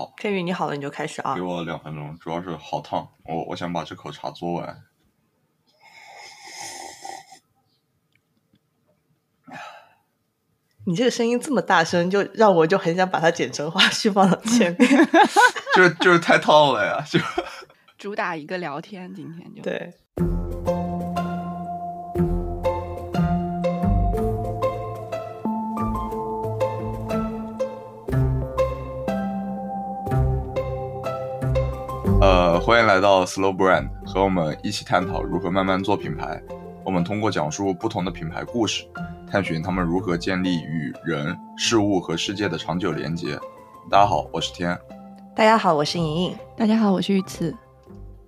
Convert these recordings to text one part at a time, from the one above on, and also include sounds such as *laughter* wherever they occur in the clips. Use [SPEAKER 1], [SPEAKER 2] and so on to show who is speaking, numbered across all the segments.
[SPEAKER 1] 好，
[SPEAKER 2] 天宇你好了，你就开始啊
[SPEAKER 1] 给。我两分钟，主要是好烫，我我想把这口茶做完。
[SPEAKER 2] 你这个声音这么大声，就让我就很想把它剪成花絮放到前面。*laughs*
[SPEAKER 1] 就是就是太烫了呀，就
[SPEAKER 3] 主打一个聊天，今天就
[SPEAKER 2] 对，
[SPEAKER 1] 欢迎来到 Slow Brand，和我们一起探讨如何慢慢做品牌。我们通过讲述不同的品牌故事，探寻他们如何建立与人、事物和世界的长久连接。大家好，我是天。
[SPEAKER 2] 大家好，我是莹莹。
[SPEAKER 3] 大家好，我是玉慈。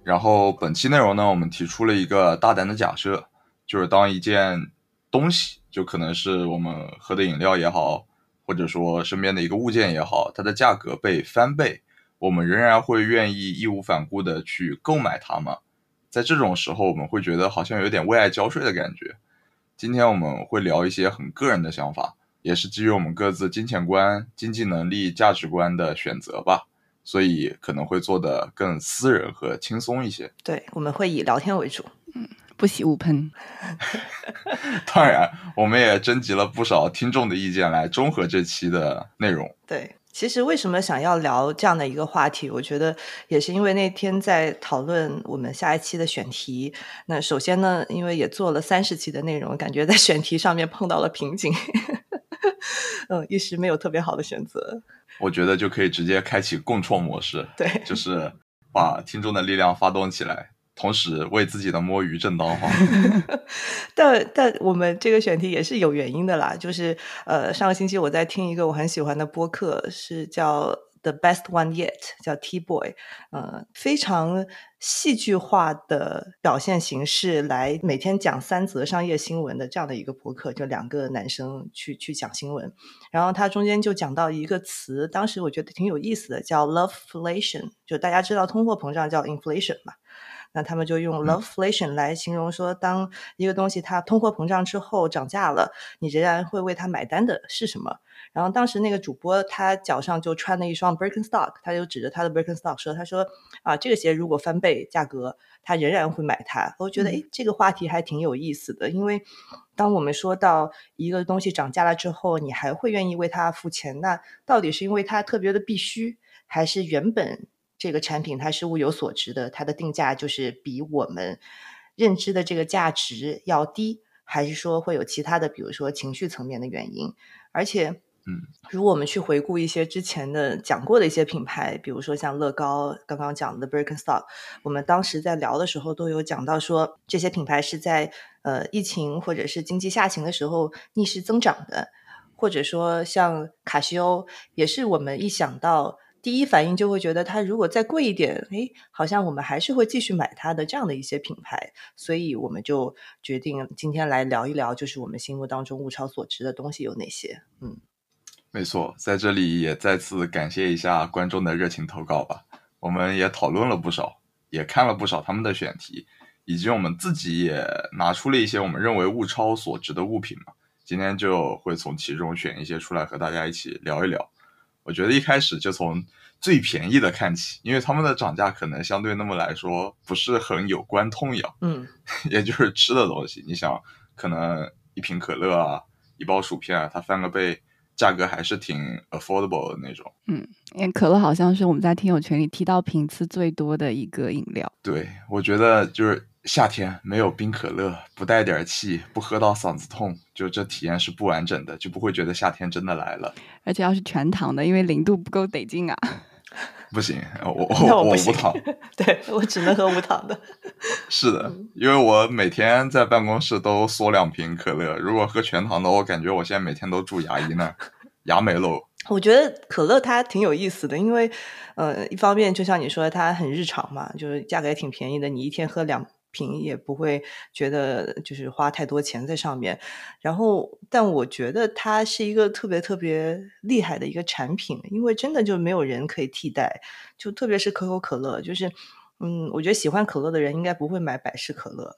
[SPEAKER 1] 然后本期内容呢，我们提出了一个大胆的假设，就是当一件东西，就可能是我们喝的饮料也好，或者说身边的一个物件也好，它的价格被翻倍，我们仍然会愿意义无反顾的去购买它吗？在这种时候，我们会觉得好像有点为爱交税的感觉。今天我们会聊一些很个人的想法，也是基于我们各自金钱观、经济能力、价值观的选择吧。所以可能会做得更私人和轻松一些。
[SPEAKER 2] 对，我们会以聊天为主。
[SPEAKER 3] 嗯不喜勿喷。*laughs*
[SPEAKER 1] 当然，我们也征集了不少听众的意见来综合这期的内容。
[SPEAKER 2] 对，其实为什么想要聊这样的一个话题？我觉得也是因为那天在讨论我们下一期的选题。那首先呢，因为也做了三十期的内容，感觉在选题上面碰到了瓶颈，*laughs* 嗯，一时没有特别好的选择。
[SPEAKER 1] 我觉得就可以直接开启共创模式，
[SPEAKER 2] 对，
[SPEAKER 1] 就是把听众的力量发动起来，同时为自己的摸鱼正当化。*laughs*
[SPEAKER 2] 但但我们这个选题也是有原因的啦，就是呃，上个星期我在听一个我很喜欢的播客，是叫 The Best One Yet，叫 T Boy，呃，非常戏剧化的表现形式来每天讲三则商业新闻的这样的一个播客，就两个男生去去讲新闻，然后他中间就讲到一个词，当时我觉得挺有意思的，叫 Loveflation，就大家知道通货膨胀叫 inflation 嘛。那他们就用 loveflation 来形容说，当一个东西它通货膨胀之后涨价了，你仍然会为它买单的是什么？然后当时那个主播他脚上就穿了一双 Birkenstock，他就指着他的 Birkenstock 说：“他说啊，这个鞋如果翻倍价格，他仍然会买它。”我觉得诶，这个话题还挺有意思的，因为当我们说到一个东西涨价了之后，你还会愿意为它付钱，那到底是因为它特别的必须，还是原本？这个产品它是物有所值的，它的定价就是比我们认知的这个价值要低，还是说会有其他的，比如说情绪层面的原因？而且，
[SPEAKER 1] 嗯，
[SPEAKER 2] 如果我们去回顾一些之前的讲过的一些品牌，比如说像乐高，刚刚讲的 Birkenstock，我们当时在聊的时候都有讲到说，这些品牌是在呃疫情或者是经济下行的时候逆势增长的，或者说像卡西欧，也是我们一想到。第一反应就会觉得它如果再贵一点，诶，好像我们还是会继续买它的这样的一些品牌，所以我们就决定今天来聊一聊，就是我们心目当中物超所值的东西有哪些。嗯，
[SPEAKER 1] 没错，在这里也再次感谢一下观众的热情投稿吧。我们也讨论了不少，也看了不少他们的选题，以及我们自己也拿出了一些我们认为物超所值的物品嘛。今天就会从其中选一些出来和大家一起聊一聊。我觉得一开始就从最便宜的看起，因为他们的涨价可能相对那么来说不是很有关痛痒。
[SPEAKER 2] 嗯，*laughs*
[SPEAKER 1] 也就是吃的东西，你想，可能一瓶可乐啊，一包薯片啊，它翻个倍，价格还是挺 affordable 的那种。
[SPEAKER 3] 嗯，因为可乐好像是我们在听友群里提到频次最多的一个饮料。
[SPEAKER 1] 对，我觉得就是夏天没有冰可乐，不带点气，不喝到嗓子痛，就这体验是不完整的，就不会觉得夏天真的来了。
[SPEAKER 3] 而且要是全糖的，因为零度不够得劲啊。
[SPEAKER 1] 不行，我 *laughs*
[SPEAKER 2] 我
[SPEAKER 1] 我无
[SPEAKER 2] 不
[SPEAKER 1] 糖。*laughs*
[SPEAKER 2] 对我只能喝无糖的。*laughs*
[SPEAKER 1] 是的，因为我每天在办公室都嗦两瓶可乐，如果喝全糖的，我感觉我现在每天都住牙医那儿，牙没喽。
[SPEAKER 2] 我觉得可乐它挺有意思的，因为呃，一方面就像你说的，它很日常嘛，就是价格也挺便宜的，你一天喝两瓶也不会觉得就是花太多钱在上面。然后，但我觉得它是一个特别特别厉害的一个产品，因为真的就没有人可以替代，就特别是可口可乐，就是嗯，我觉得喜欢可乐的人应该不会买百事可乐。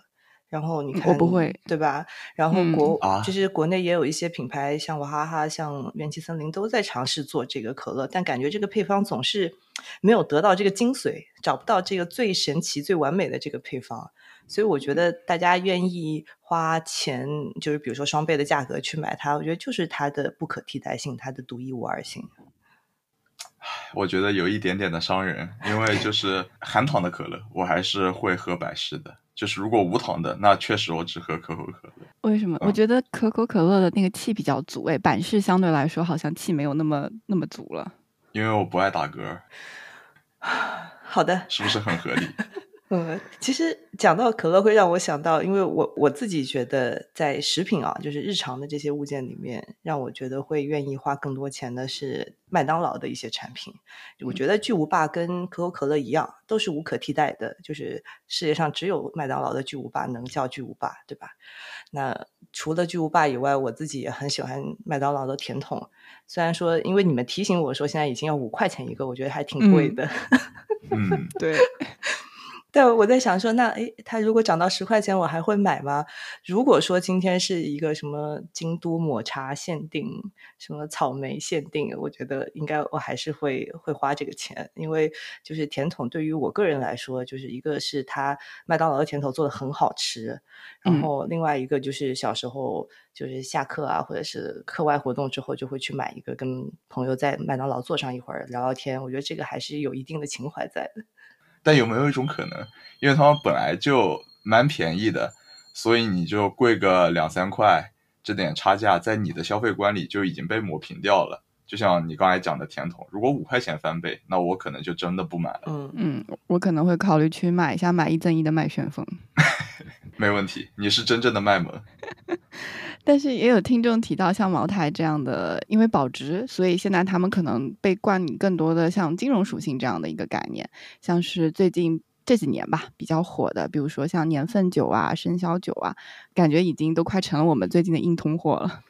[SPEAKER 2] 然后你看，
[SPEAKER 3] 我不会，
[SPEAKER 2] 对吧？然后
[SPEAKER 3] 嗯
[SPEAKER 2] 国、
[SPEAKER 1] 啊
[SPEAKER 2] 就是国内也有一些品牌，像娃哈哈、像元气森林都在尝试做这个可乐，但感觉这个配方总是没有得到这个精髓，找不到这个最神奇、最完美的这个配方。所以我觉得大家愿意花钱，就是比如说双倍的价格去买它，我觉得就是它的不可替代性，它的独一无二性。
[SPEAKER 1] 我觉得有一点点的伤人，因为就是 *laughs* 含糖的可乐，我还是会喝百事的。就是如果无糖的，那确实我只喝可口可乐。
[SPEAKER 3] 为什么？我
[SPEAKER 1] 嗯
[SPEAKER 3] 觉得可口可乐的那个气比较足，诶，百事相对来说好像气没有那么那么足了。
[SPEAKER 1] 因为我不爱打嗝，*sighs*
[SPEAKER 2] 好的，
[SPEAKER 1] 是不是很合理？*laughs*
[SPEAKER 2] 嗯，其实讲到可乐，会让我想到，因为我我自己觉得，在食品啊，就是日常的这些物件里面，让我觉得会愿意花更多钱的是麦当劳的一些产品。我觉得巨无霸跟可口可乐一样，都是无可替代的，就是世界上只有麦当劳的巨无霸能叫巨无霸，对吧？那除了巨无霸以外，我自己也很喜欢麦当劳的甜筒。虽然说，因为你们提醒我说现在已经要五块钱一个，我觉得还挺贵
[SPEAKER 3] 嗯
[SPEAKER 2] 的。
[SPEAKER 1] 嗯，*laughs*
[SPEAKER 3] 对，*laughs* *laughs*
[SPEAKER 2] 但我在想说，那诶，它如果涨到十块钱，我还会买吗？如果说今天是一个什么京都抹茶限定，什么草莓限定，我觉得应该我还是会会花这个钱，因为就是甜筒对于我个人来说，就是一个是它麦当劳的甜筒做的很好吃，然
[SPEAKER 3] 嗯
[SPEAKER 2] 后另外一个就是小时候就是下课啊，或者是课外活动之后，就会去买一个，跟朋友在麦当劳坐上一会儿聊聊天，我觉得这个还是有一定的情怀在的。
[SPEAKER 1] 但有没有一种可能，因为他们本来就蛮便宜的，所以你就贵个两三块，这点差价在你的消费观里就已经被抹平掉了。就像你刚才讲的甜筒，如果五块钱翻倍，那我可能就真的不买了。
[SPEAKER 2] 嗯
[SPEAKER 3] 嗯，我可能会考虑去买一下买一赠一的麦旋风。*laughs*
[SPEAKER 1] 没问题，你是真正的卖萌。*laughs*
[SPEAKER 3] 但是也有听众提到，像茅台这样的，因为保值，所以现在他们可能被冠以更多的像金融属性这样的一个概念，像是最近这几年吧比较火的，比如说像年份酒啊、生肖酒啊，感觉已经都快成了我们最近的硬通货了。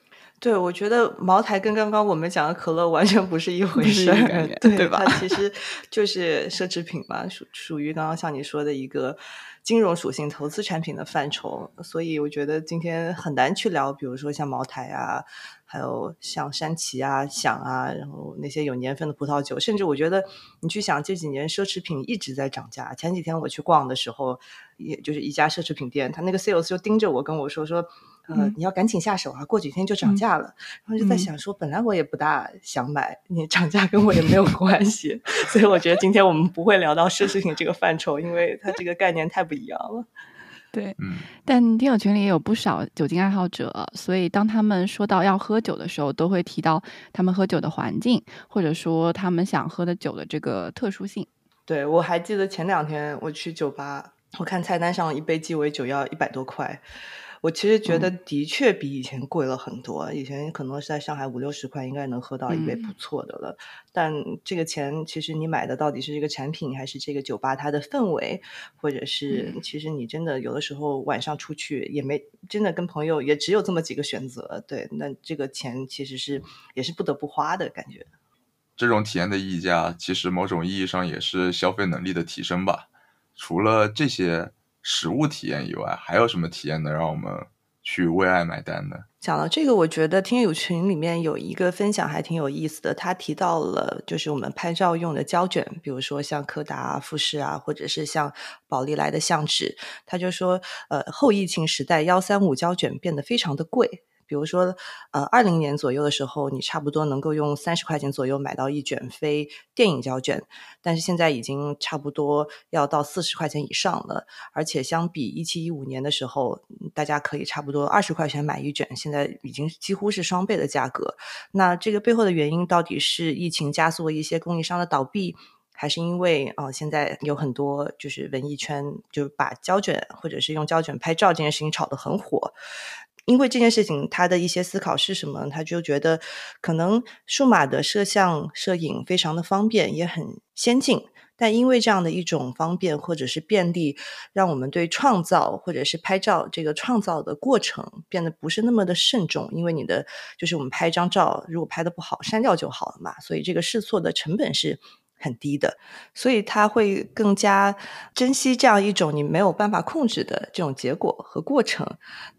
[SPEAKER 2] 对，我觉得茅台跟刚刚我们讲的可乐完全不是一回事儿，*laughs* 对
[SPEAKER 3] 对吧
[SPEAKER 2] 它其实就是奢侈品嘛，属属于刚刚像你说的一个金融属性投资产品的范畴，所以我觉得今天很难去聊，比如说像茅台啊，还有像山崎啊、响啊，然后那些有年份的葡萄酒，甚至我觉得你去想这几年奢侈品一直在涨价。前几天我去逛的时候，也就是一家奢侈品店，他那个 sales 就盯着我跟我说说。呃，
[SPEAKER 3] 嗯
[SPEAKER 2] 你要赶紧下手啊，过几天就涨
[SPEAKER 3] 嗯
[SPEAKER 2] 价了。然后就在
[SPEAKER 3] 嗯
[SPEAKER 2] 想说，本来我也不大想买，你涨价跟我也没有关系，*laughs* 所以我觉得今天我们不会聊到奢侈品这个范畴，因为它这个概念太不一样了。
[SPEAKER 3] 对，
[SPEAKER 1] 嗯，
[SPEAKER 3] 但听友群里也有不少酒精爱好者，所以当他们说到要喝酒的时候，都会提到他们喝酒的环境，或者说他们想喝的酒的这个特殊性。
[SPEAKER 2] 对我还记得前两天我去酒吧，我看菜单上一杯鸡尾酒要一百多块。我其实觉得的确比以前贵了很多，以前可能是在上海五六十块应该能喝到一杯不错的了。但这个钱其实你买的到底是这个产品，还是这个酒吧它的氛围，或者是其实你真的有的时候晚上出去也没真的跟朋友也只有这么几个选择，对，那这个钱其实是也是不得不花的感觉。
[SPEAKER 1] 这种体验的溢价，其实某种意义上也是消费能力的提升吧。除了这些实物体验以外，还有什么体验能让我们去为爱买单呢？
[SPEAKER 2] 讲到这个，我觉得听友群里面有一个分享还挺有意思的，他提到了就是我们拍照用的胶卷，比如说像柯达啊、富士啊，或者是像宝丽来的相纸，他就说，呃，后疫情时代幺三五胶卷变得非常的贵。比如说，呃，二零年左右的时候，你差不多能够用三十块钱左右买到一卷非电影胶卷，但是现在已经差不多要到四十块钱以上了。而且相比一七一五年的时候，大家可以差不多二十块钱买一卷，现在已经几乎是双倍的价格。那这个背后的原因到底是疫情加速了一些供应商的倒闭？还是因为啊、呃，现在有很多就是文艺圈就把胶卷或者是用胶卷拍照这件事情炒得很火，因为这件事情他的一些思考是什么？他就觉得可能数码的摄像摄影非常的方便，也很先进。但因为这样的一种方便或者是便利，让我们对创造或者是拍照这个创造的过程变得不是那么的慎重。因为你的就是我们拍一张照，如果拍的不好，删掉就好了嘛。所以这个试错的成本是很低的，所以他会更加珍惜这样一种你没有办法控制的这种结果和过程，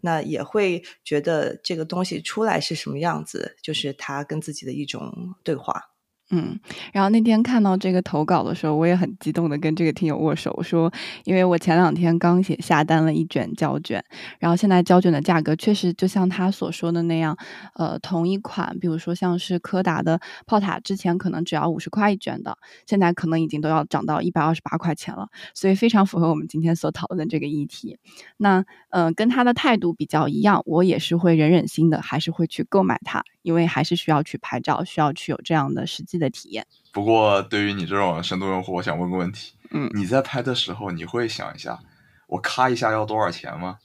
[SPEAKER 2] 那也会觉得这个东西出来是什么样子，就是他跟自己的一种对话。
[SPEAKER 3] 嗯，然后那天看到这个投稿的时候，我也很激动的跟这个听友握手，说，因为我前两天刚写下单了一卷胶卷，然后现在胶卷的价格确实就像他所说的那样，呃，同一款，比如说像是柯达的炮塔，之前可能只要五十块一卷的，现在可能已经都要涨到一百二十八块钱了，所以非常符合我们今天所讨论的这个议题。那，嗯，跟他的态度比较一样，我也是会忍忍心的，还是会去购买它。因为还是需要去拍照，需要去有这样的时间的体验。
[SPEAKER 1] 不过，对于你这种深度用户，我想问个问题：
[SPEAKER 3] 嗯，
[SPEAKER 1] 你在拍的时候，你会想一下，我咔一下要多少钱吗？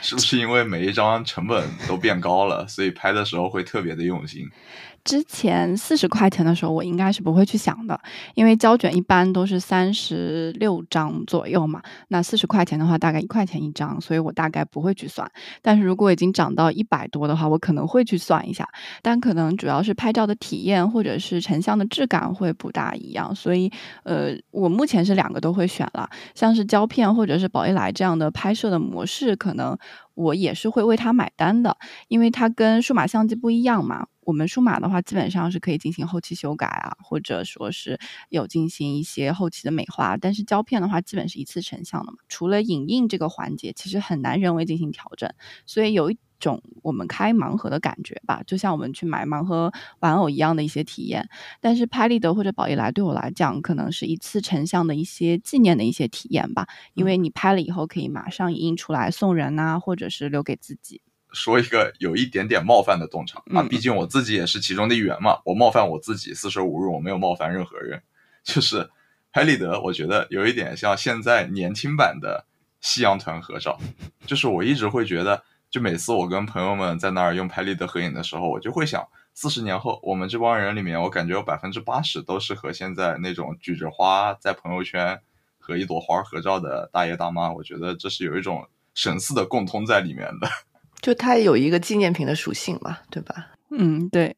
[SPEAKER 1] 是不是因为每一张成本都变高了，所以拍的时候会特别的用心？
[SPEAKER 3] 之前四十块钱的时候，我应该是不会去想的，因为胶卷一般都是三十六张左右嘛。那四十块钱的话，大概一块钱一张，所以我大概不会去算。但是如果已经涨到一百多的话，我可能会去算一下。但可能主要是拍照的体验或者是成像的质感会不大一样，所以呃，我目前是两个都会选了。像是胶片或者是宝丽来这样的拍摄的模式，可能我也是会为它买单的，因为它跟数码相机不一样嘛。我们数码的话，基本上是可以进行后期修改啊，或者说是有进行一些后期的美化。但是胶片的话，基本是一次成像的嘛，除了影印这个环节，其实很难人为进行调整。所以有一种我们开盲盒的感觉吧，就像我们去买盲盒玩偶一样的一些体验。但是拍立得或者宝丽来对我来讲，可能是一次成像的一些纪念的一些体验吧，因为你拍了以后可以马上影印出来送人啊，或者是留给自己。
[SPEAKER 1] 说一个有一点点冒犯的洞察啊，毕竟我自己也是其中的一员嘛。我冒犯我自己，四舍五入我没有冒犯任何人。就是拍立得，我觉得有一点像现在年轻版的夕阳团合照。就是我一直会觉得，就每次我跟朋友们在那儿用拍立得合影的时候，我就会想，四十年后我们这帮人里面，我感觉有百分之八十都是和现在那种举着花在朋友圈和一朵花合照的大爷大妈。我觉得这是有一种神似的共通在里面的。
[SPEAKER 2] 就它有一个纪念品的属性嘛，对吧？
[SPEAKER 3] 嗯，对。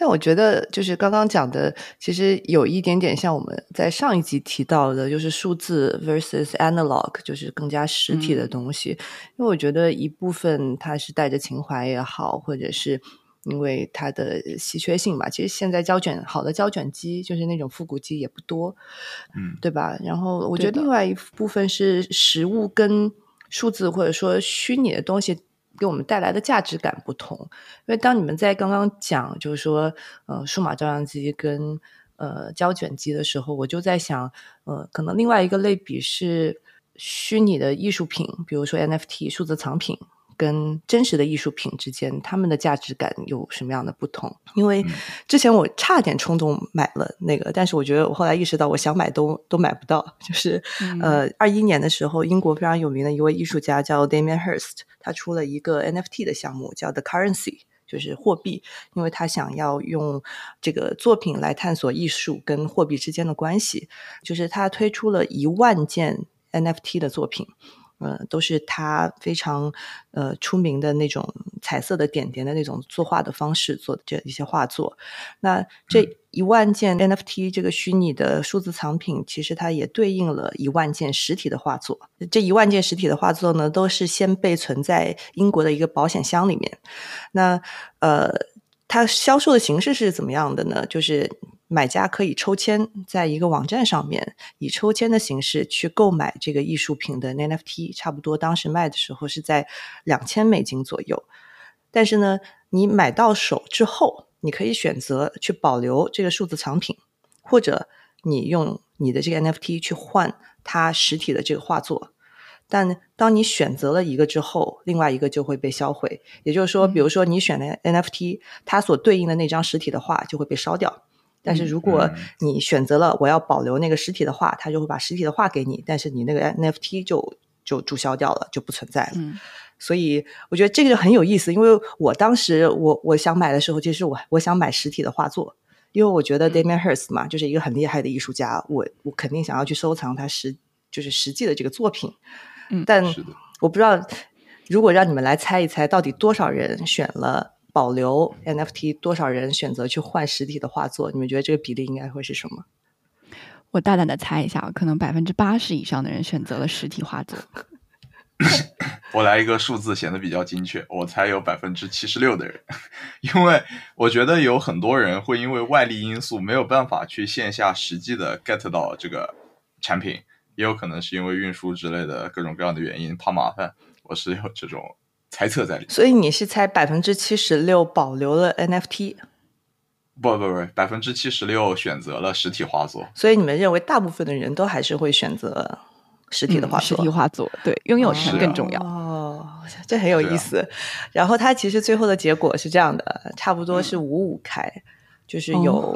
[SPEAKER 2] 但我觉得，就是刚刚讲的，其实有一点点像我们在上一集提到的，就是数字 versus analog，就是更加实体的东西。因为我觉得一部分它是带着情怀也好，或者是因为它的稀缺性吧。其实现在胶卷好的胶卷机，就是那种复古机也不多，
[SPEAKER 1] 嗯，
[SPEAKER 2] 对吧？然后我觉得另外一部分是实物跟数字或者说虚拟的东西。给我们带来的价值感不同，因为当你们在刚刚讲，就是说，呃，数码照相机跟呃胶卷机的时候，我就在想，呃，可能另外一个类比是虚拟的艺术品，比如说 NFT 数字藏品。跟真实的艺术品之间，他们的价值感有什么样的不同？因为之前我差点冲动买了那个，但是我觉得我后来意识到，我想买都都买不到。就是呃，二一年的时候，英国非常有名的一位艺术家叫 Damien Hirst，他出了一个 NFT 的项目，叫 The Currency，就是货币，因为他想要用这个作品来探索艺术跟货币之间的关系。就是他推出了一万件 NFT 的作品。呃，都是他非常呃出名的那种彩色的点点的那种作画的方式做的这一些画作。那这一万件 NFT 这个虚拟的数字藏品，其实它也对应了一万件实体的画作。这一万件实体的画作呢，都是先被存在英国的一个保险箱里面。那呃，它销售的形式是怎么样的呢？就是。买家可以抽签，在一个网站上面以抽签的形式去购买这个艺术品的 NFT，差不多当时卖的时候是在两千美金左右。但是呢，你买到手之后，你可以选择去保留这个数字藏品，或者你用你的这个 NFT 去换它实体的这个画作。但当你选择了一个之后，另外一个就会被销毁。也就是说，比如说你选的 NFT，它所对应的那张实体的画就会被烧掉。但是如果你选择了我要保留那个实体的画，他就会把实体的画给你，但是你那个 NFT 就就注销掉了，就不存在了。所以我觉得这个就很有意思，因为我当时我我想买的时候，其实我我想买实体的画作，因为我觉得 Damien Hirst 嘛，就是一个很厉害的艺术家，我我肯定想要去收藏他实就是实际的这个作品。
[SPEAKER 3] 嗯，
[SPEAKER 2] 但我不知道，如果让你们来猜一猜，到底多少人选了？保留 NFT，多少人选择去换实体的画作？你们觉得这个比例应该会是什么？
[SPEAKER 3] 我大胆的猜一下，可能百分之八十以上的人选择了实体画作。*laughs*
[SPEAKER 1] 我来一个数字显得比较精确，我猜有百分之七十六的人，*laughs* 因为我觉得有很多人会因为外力因素没有办法去线下实际的 get 到这个产品，也有可能是因为运输之类的各种各样的原因怕麻烦，我是有这种猜测在里面。
[SPEAKER 2] 所以你是猜百分之七十六保留了 NFT？
[SPEAKER 1] 不不不，百分之七十六选择了实体画作，
[SPEAKER 2] 所以你们认为大部分的人都还是会选择实体的画作？
[SPEAKER 3] 实体画作，对，拥有它更重要。
[SPEAKER 2] 哦，这很有意思。然后它其实最后的结果是这样的，差不多是五五开，就是有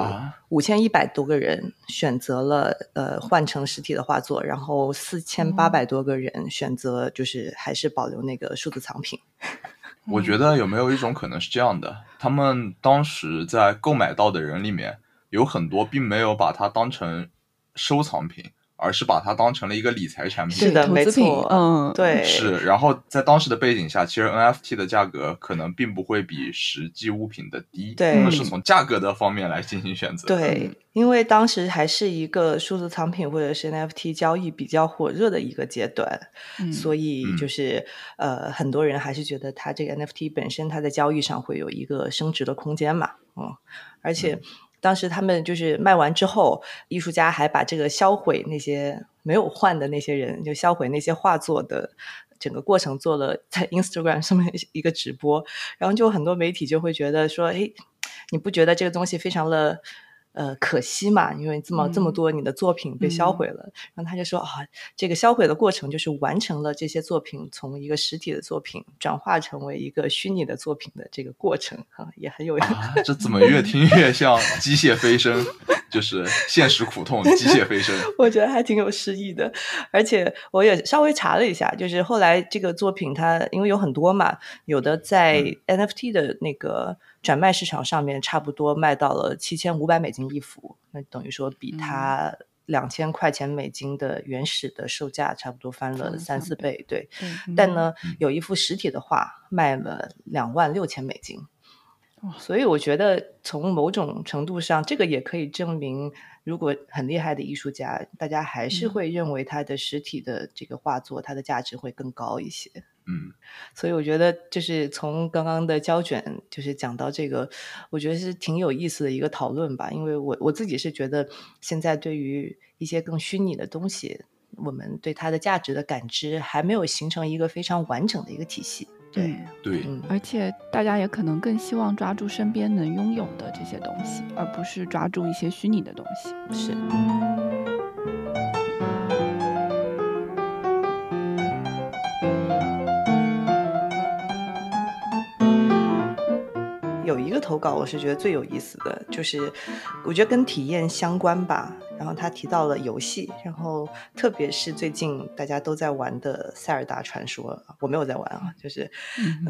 [SPEAKER 2] 五千一百多个人选择了呃换成实体的画作，然后四千八百多个人选择就是还是保留那个数字藏品。*laughs*
[SPEAKER 1] 我觉得有没有一种可能是这样的？他们当时在购买到的人里面，有很多并没有把它当成收藏品。而是把它当成了一个理财产品，
[SPEAKER 2] 是的，没错，
[SPEAKER 3] 嗯，
[SPEAKER 2] 对，
[SPEAKER 1] 是。然后在当时的背景下，其实 NFT 的价格可能并不会比实际物品的低，
[SPEAKER 2] 对，
[SPEAKER 1] 他们是从价格的方面来进行选择。
[SPEAKER 2] 对，因为当时还是一个数字藏品或者是 NFT 交易比较火热的一个阶段，所以就是呃，很多人还是觉得它这个 NFT 本身它在交易上会有一个升值的空间嘛，嗯，而且。当时他们就是卖完之后，艺术家还把这个销毁那些没有换的那些人，就销毁那些画作的整个过程做了在 Instagram 上面一个直播，然后就很多媒体就会觉得说，哎，你不觉得这个东西非常的？呃，可惜嘛，因为这么这么多你的作品被销毁了，然后他就说啊，这个销毁的过程就是完成了这些作品从一个实体的作品转化成为一个虚拟的作品的这个过程啊，也很有意思。
[SPEAKER 1] 这怎么越听越像机械飞升？就是现实苦痛，机械飞升。*laughs*
[SPEAKER 2] 我觉得还挺有诗意的，而且我也稍微查了一下，就是后来这个作品它因为有很多嘛，有的在 NFT 的那个。转卖市场上面差不多卖到了七千五百美金一幅，那等于说比它两千块钱美金的原始的售价差不多翻了三四倍。对，但呢，有一幅实体的画卖了两万六千美金。所以我觉得从某种程度上，这个也可以证明，如果很厉害的艺术家，大家还是会认为他的实体的这个画作，它的价值会更高一些。
[SPEAKER 1] 嗯，
[SPEAKER 2] 所以我觉得就是从刚刚的胶卷，就是讲到这个，我觉得是挺有意思的一个讨论吧。因为我我自己是觉得，现在对于一些更虚拟的东西，我们对它的价值的感知还没有形成一个非常完整的一个体系。对
[SPEAKER 1] 对，
[SPEAKER 3] 而且大家也可能更希望抓住身边能拥有的这些东西，而不是抓住一些虚拟的东西。
[SPEAKER 2] 是。投稿，我是觉得最有意思的，就是我觉得跟体验相关吧。然后他提到了游戏，然后特别是最近大家都在玩的《塞尔达传说》，我没有在玩啊。就是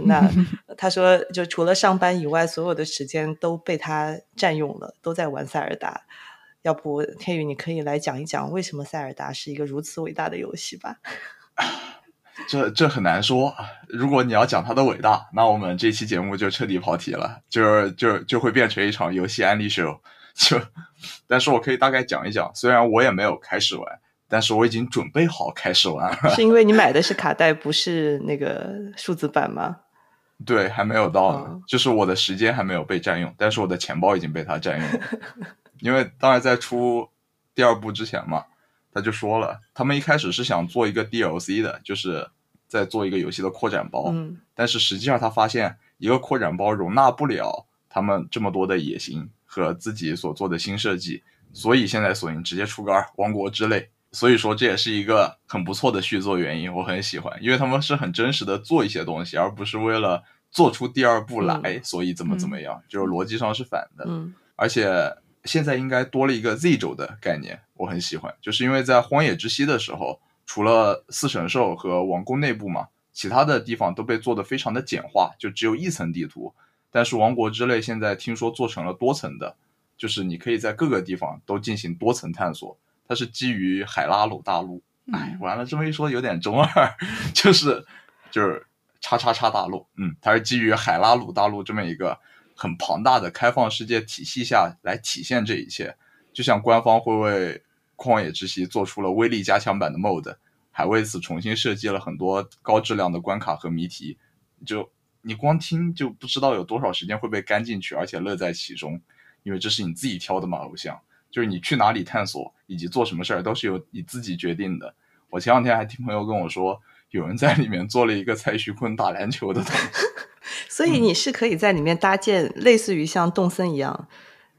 [SPEAKER 2] 那 *laughs* 他说，就除了上班以外，所有的时间都被他占用了，都在玩塞尔达。要不天宇，你可以来讲一讲为什么塞尔达是一个如此伟大的游戏吧？*laughs*
[SPEAKER 1] 这这很难说。如果你要讲它的伟大，那我们这期节目就彻底跑题了，就是就就会变成一场游戏安利秀。就，但是我可以大概讲一讲。虽然我也没有开始玩，但是我已经准备好开始玩了。
[SPEAKER 2] 是因为你 *laughs* 买的是卡带，不是那个数字版吗？
[SPEAKER 1] 对，还没有到呢，就是我的时间还没有被占用，但是我的钱包已经被它占用了。因为当然在出第二部之前嘛。他就说了，他们一开始是想做一个 DLC 的，就是在做一个游戏的扩展包。
[SPEAKER 2] 嗯，
[SPEAKER 1] 但是实际上他发现一个扩展包容纳不了他们这么多的野心和自己所做的新设计，所以现在索尼直接出个《王国之泪》。所以说这也是一个很不错的续作原因，我很喜欢，因为他们是很真实的做一些东西，而不是为了做出第二部来，所以怎么怎么样，就是逻辑上是反的。
[SPEAKER 2] 嗯，
[SPEAKER 1] 而且。现在应该多了一个 Z 轴的概念，我很喜欢，就是因为在荒野之息的时候，除了四神兽和王宫内部嘛，其他的地方都被做的非常的简化，就只有一层地图。但是王国之泪现在听说做成了多层的，就是你可以在各个地方都进行多层探索。它是基于海拉鲁大陆，哎，完了这么一说有点中二，就是就是叉叉叉大陆，嗯，它是基于海拉鲁大陆这么一个。很庞大的开放世界体系下来体现这一切，就像官方会为旷野之息做出了威力加强版的 MOD，还为此重新设计了很多高质量的关卡和谜题。就你光听就不知道有多少时间会被干进去，而且乐在其中，因为这是你自己挑的嘛，偶像。就是你去哪里探索以及做什么事儿都是由你自己决定的。我前两天还听朋友跟我说，有人在里面做了一个蔡徐坤打篮球的东西。
[SPEAKER 2] 所以你是可以在里面搭建类似于像动森一样，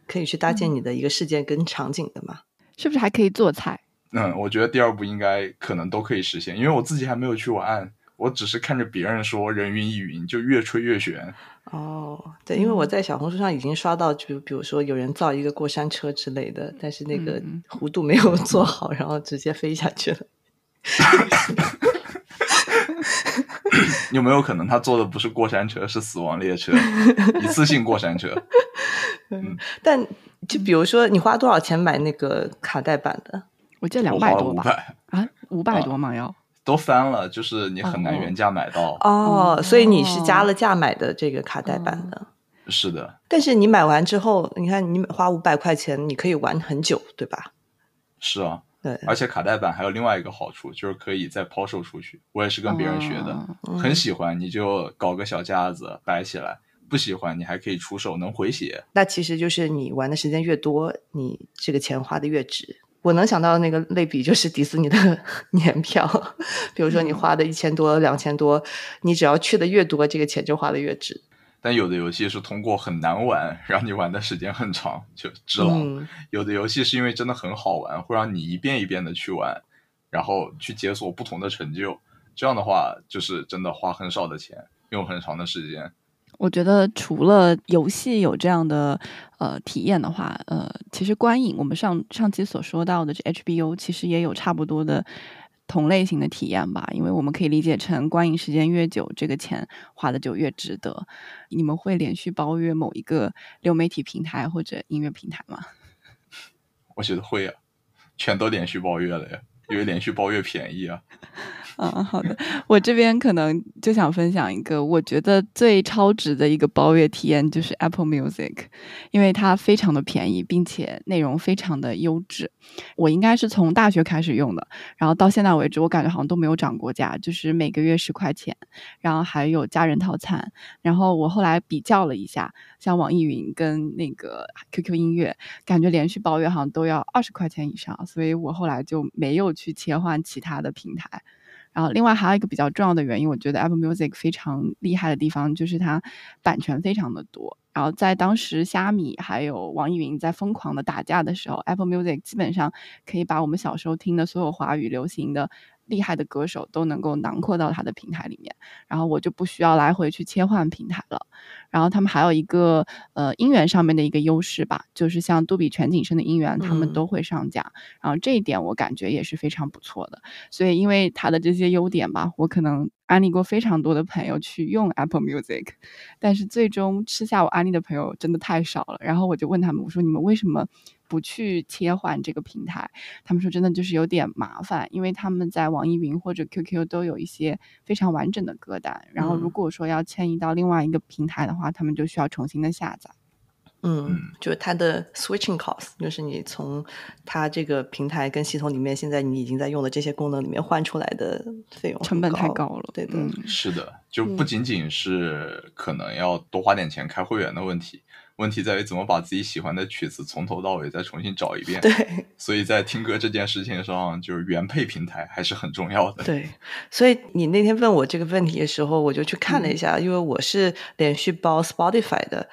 [SPEAKER 2] 可以去搭建你的一个事件跟场景的嘛？
[SPEAKER 3] 是不是还可以做菜？
[SPEAKER 1] 嗯，我觉得第二步应该可能都可以实现，因为我自己还没有去玩，我只是看着别人说人云亦云，就越吹越悬。
[SPEAKER 2] 哦，对，因为我在小红书上已经刷到，就比如说有人造一个过山车之类的，但是那个弧度没有做好，然后直接飞下去了。*laughs* *laughs*
[SPEAKER 1] 有没有可能他坐的不是过山车，是死亡列车，*laughs* 一次性过山车？
[SPEAKER 2] 嗯，但就比如说，你花多少钱买那个卡带版的？
[SPEAKER 3] 我记得两百多
[SPEAKER 1] 五
[SPEAKER 3] 吧？
[SPEAKER 1] 百
[SPEAKER 3] 啊，五百多嘛？要
[SPEAKER 1] 都翻了，就是你很难原价买到。
[SPEAKER 2] 哦，所以你是加了价买的这个卡带版的。
[SPEAKER 1] 是的，
[SPEAKER 2] 但是你买完之后，你看你花五百块钱，你可以玩很久，对吧？
[SPEAKER 1] 是啊，
[SPEAKER 2] 对，
[SPEAKER 1] 而且卡带版还有另外一个好处，就是可以再抛售出去。我也是跟别人学的，
[SPEAKER 3] 哦
[SPEAKER 1] 很喜欢你就搞个小架子摆起来，不喜欢你还可以出手能回血。
[SPEAKER 2] 那其实就是你玩的时间越多，你这个钱花的越值。我能想到的那个类比就是迪士尼的 *laughs* 年票，比如说你花的一千多、两千多，你只要去的越多，这个钱就花的越值。
[SPEAKER 1] 但有的游戏是通过很难玩，让你玩的时间很长，就只狼。
[SPEAKER 2] 嗯
[SPEAKER 1] 有的游戏是因为真的很好玩，会让你一遍一遍的去玩，然后去解锁不同的成就。这样的话，就是真的花很少的钱，用很长的时间。
[SPEAKER 3] 我觉得除了游戏有这样的呃体验的话，呃，其实观影我们上上期所说到的这 HBO 其实也有差不多的同类型的体验吧，因为我们可以理解成观影时间越久，这个钱花的就越值得。你们会连续包月某一个流媒体平台或者音乐平台吗？*laughs*
[SPEAKER 1] 我觉得会啊，全都连续包月了呀，因为连续包月便宜啊。
[SPEAKER 3] 嗯，好的，我这边可能就想分享一个我觉得最超值的一个包月体验，就是 Apple Music，因为它非常的便宜，并且内容非常的优质。我应该是从大学开始用的，然后到现在为止，我感觉好像都没有涨过价，就是每个月十块钱，然后还有家人套餐。然后我后来比较了一下，像网易云跟那个 QQ 音乐，感觉连续包月好像都要二十块钱以上，所以我后来就没有去切换其他的平台。然后，另外还有一个比较重要的原因，我觉得 Apple Music 非常厉害的地方就是它版权非常的多。然后在当时虾米还有网易云在疯狂的打架的时候，Apple Music 基本上可以把我们小时候听的所有华语流行的厉害的歌手都能够囊括到它的平台里面。然后我就不需要来回去切换平台了。然后他们还有一个呃音源上面的一个优势吧，就是像杜比全景声的音源，他们
[SPEAKER 2] 嗯
[SPEAKER 3] 都会上架。然后这一点我感觉也是非常不错的。所以因为它的这些优点吧，我可能安利过非常多的朋友去用 Apple Music，*laughs* 但是最终吃下我安利的朋友真的太少了。然后我就问他们，我说你们为什么不去切换这个平台？他们说真的就是有点麻烦，因为他们在网易云或者 QQ 都有一些非常完整的歌单，然后如
[SPEAKER 2] 嗯
[SPEAKER 3] 果说要迁移到另外一个平台的话，他们就需要重新的下载。
[SPEAKER 2] 嗯，就是它的 switching cost，就是你从它这个平台跟系统里面，现在你已经在用的这些功能里面换出来的费用
[SPEAKER 3] 成本太高了
[SPEAKER 2] 对的，
[SPEAKER 3] 嗯
[SPEAKER 1] 是的，就不仅仅是可能要多花点钱开会员的问题，问题在于怎么把自己喜欢的曲子从头到尾再重新找一遍。
[SPEAKER 2] 对 *laughs*
[SPEAKER 1] 所以在听歌这件事情上，就是原配平台还是很重要的。
[SPEAKER 2] 对，所以你那天问我这个问题的时候，我就去看了一下，因为我是连续包 Spotify 的，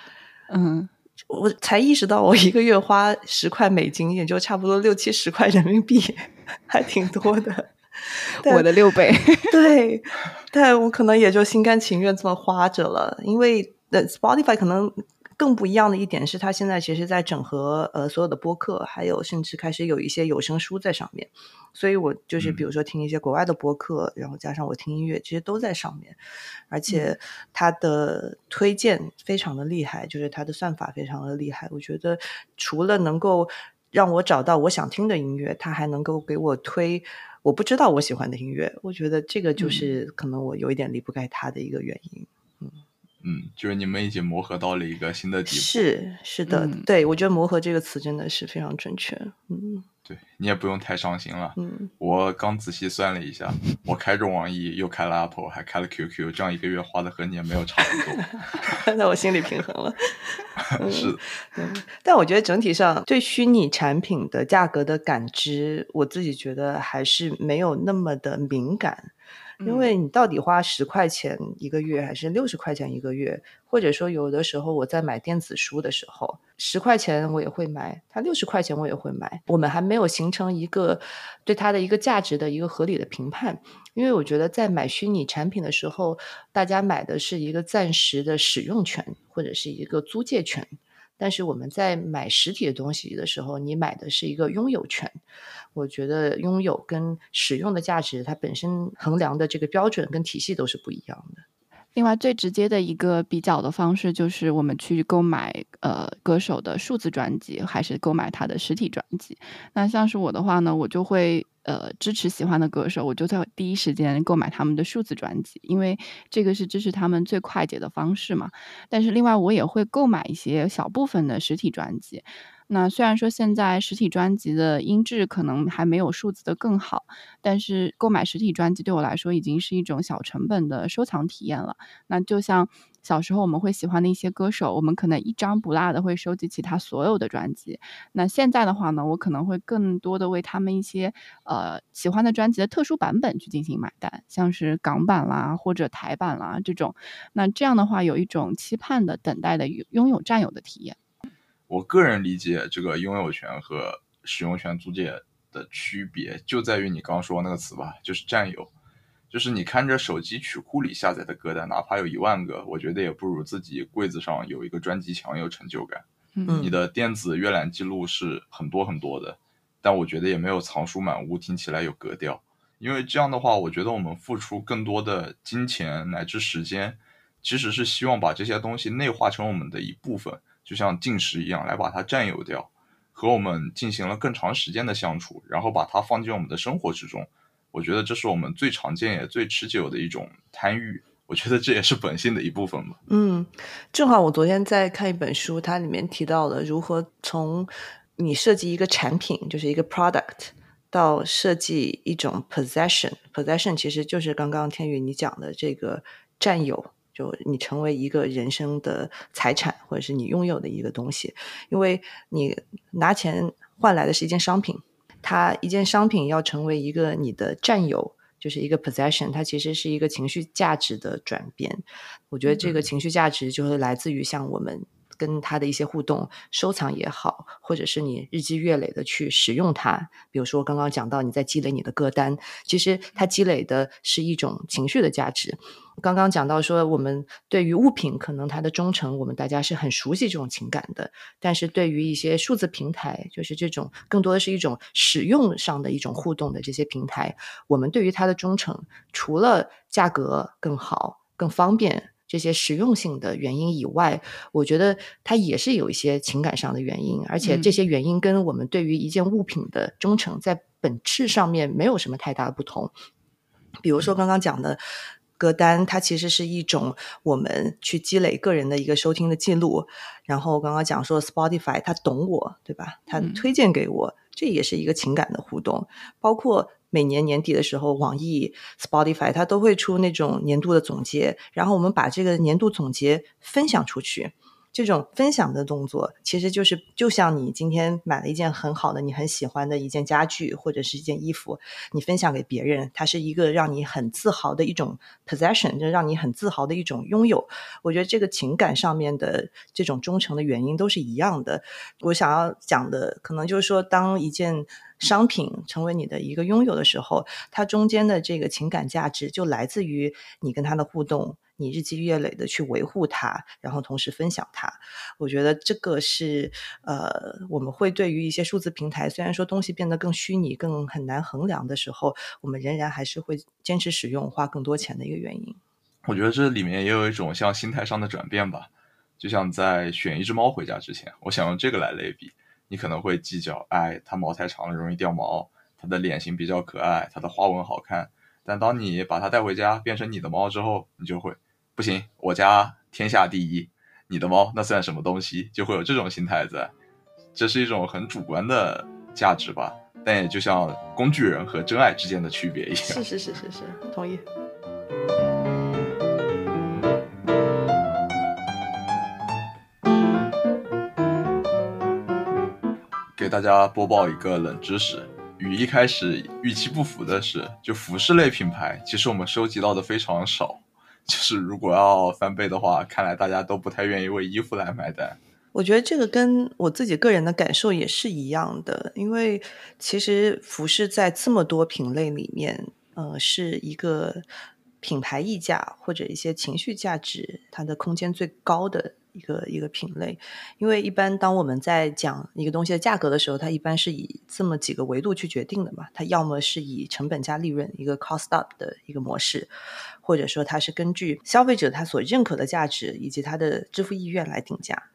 [SPEAKER 3] 嗯，
[SPEAKER 2] 我才意识到我一个月花十块美金，也就差不多六七十块人民币，还挺多的。*laughs*
[SPEAKER 3] 我的六倍。
[SPEAKER 2] 对，但我可能也就心甘情愿这么花着了，因为呃，Spotify 可能更不一样的一点是，它现在其实在整合呃所有的播客，还有甚至开始有一些有声书在上面，所以我就是比如说听一些国外的播客，然后加上我听音乐，这些都在上面，而且它的推荐非常的厉害，就是它的算法非常的厉害，我觉得除了能够让我找到我想听的音乐，它还能够给我推我不知道我喜欢的音乐。我觉得这个就
[SPEAKER 3] 嗯。
[SPEAKER 2] 是可能我有一点离不开它的一个原因。
[SPEAKER 1] 嗯，就是你们已经磨合到了一个新的地步。
[SPEAKER 2] 是是的，
[SPEAKER 3] 嗯
[SPEAKER 2] 对我觉得“磨合”这个词真的是非常准确。嗯，
[SPEAKER 1] 对你也不用太伤心了。
[SPEAKER 2] 嗯，
[SPEAKER 1] 我刚仔细算了一下，我开着网易，又开了 Apple，还开了 QQ，这样一个月花的和你也没有差不多。*laughs*
[SPEAKER 2] 那我心里平衡了。*laughs*
[SPEAKER 1] 是
[SPEAKER 2] 但我觉得整体上对虚拟产品的价格的感知，我自己觉得还是没有那么的敏感。因为你到底花十块钱一个月，还是六十块钱一个月？或者说，有的时候我在买电子书的时候，十块钱我也会买，它六十块钱我也会买。我们还没有形成一个对它的一个价值的一个合理的评判。因为我觉得在买虚拟产品的时候，大家买的是一个暂时的使用权，或者是一个租借权。但是我们在买实体的东西的时候，你买的是一个拥有权。我觉得拥有跟使用的价值，它本身衡量的这个标准跟体系都是不一样的。
[SPEAKER 3] 另外，最直接的一个比较的方式就是我们去购买呃歌手的数字专辑，还是购买他的实体专辑。那像是我的话呢，我就会呃支持喜欢的歌手，我就在第一时间购买他们的数字专辑，因为这个是支持他们最快捷的方式嘛。但是另外，我也会购买一些小部分的实体专辑。那虽然说现在实体专辑的音质可能还没有数字的更好，但是购买实体专辑对我来说已经是一种小成本的收藏体验了。那就像小时候我们会喜欢的一些歌手，我们可能一张不落的会收集起他所有的专辑。那现在的话呢，我可能会更多的为他们一些呃喜欢的专辑的特殊版本去进行买单，像是港版啦或者台版啦这种。那这样的话有一种期盼的等待的拥有占有的体验。
[SPEAKER 1] 我个人理解这个拥有权和使用权租借的区别，就在于你刚刚说那个词吧，就是占有。就是你看着手机曲库里下载的歌单，哪怕有一万个，我觉得也不如自己柜子上有一个专辑强有成就感。
[SPEAKER 3] 嗯，
[SPEAKER 1] 你的电子阅览记录是很多很多的，但我觉得也没有藏书满屋听起来有格调。因为这样的话，我觉得我们付出更多的金钱乃至时间，其实是希望把这些东西内化成我们的一部分。就像进食一样，来把它占有掉，和我们进行了更长时间的相处，然后把它放进我们的生活之中。我觉得这是我们最常见也最持久的一种贪欲。我觉得这也是本性的一部分吧。
[SPEAKER 2] 嗯，正好我昨天在看一本书，它里面提到了如何从你设计一个产品，就是一个 product，到设计一种 possession。possession 其实就是刚刚天宇你讲的这个占有。就你成为一个人生的财产，或者是你拥有的一个东西，因为你拿钱换来的是一件商品，它一件商品要成为一个你的占有，就是一个 possession，它其实是一个情绪价值的转变。我觉得这个情绪价值就是来自于像我们。跟他的一些互动、收藏也好，或者是你日积月累的去使用它，比如说刚刚讲到你在积累你的歌单，其实它积累的是一种情绪的价值。刚刚讲到说，我们对于物品可能它的忠诚，我们大家是很熟悉这种情感的，但是对于一些数字平台，就是这种更多的是一种使用上的一种互动的这些平台，我们对于它的忠诚，除了价格更好、更方便。这些实用性的原因以外，我觉得它也是有一些情感上的原因，而且这些原因跟我们对于一件物品的忠诚在本质上面没有什么太大的不同。比如说刚刚讲的歌单，它其实是一种我们去积累个人的一个收听的记录。然后刚刚讲说 Spotify，它懂我，对吧？它推荐给我，这也是一个情感的互动，包括。每年年底的时候，网易、Spotify 它都会出那种年度的总结，然后我们把这个年度总结分享出去。这种分享的动作，其实就是就像你今天买了一件很好的、你很喜欢的一件家具或者是一件衣服，你分享给别人，它是一个让你很自豪的一种 possession，就让你很自豪的一种拥有。我觉得这个情感上面的这种忠诚的原因都是一样的。我想要讲的，可能就是说，当一件商品成为你的一个拥有的时候，它中间的这个情感价值就来自于你跟它的互动，你日积月累的去维护它，然后同时分享它。我觉得这个是呃，我们会对于一些数字平台，虽然说东西变得更虚拟、更很难衡量的时候，我们仍然还是会坚持使用、花更多钱的一个原因。
[SPEAKER 1] 我觉得这里面也有一种像心态上的转变吧，就像在选一只猫回家之前，我想用这个来类比。你可能会计较，哎，它毛太长了，容易掉毛；它的脸型比较可爱，它的花纹好看。但当你把它带回家，变成你的猫之后，你就会不行，我家天下第一，你的猫那算什么东西？就会有这种心态在。这是一种很主观的价值吧。但也就像工具人和真爱之间的区别一样。
[SPEAKER 2] 是是是是是，同意。*laughs*
[SPEAKER 1] 给大家播报一个冷知识，与一开始预期不符的是，就服饰类品牌，其实我们收集到的非常少。就是如果要翻倍的话，看来大家都不太愿意为衣服来买单。
[SPEAKER 2] 我觉得这个跟我自己个人的感受也是一样的，因为其实服饰在这么多品类里面，呃，是一个品牌溢价或者一些情绪价值它的空间最高的一个一个品类。因为一般当我们在讲一个东西的价格的时候，它一般是以这么几个维度去决定的嘛。它要么是以成本加利润一个 cost up 的一个模式，或者说它是根据消费者他所认可的价值以及他的支付意愿来定价。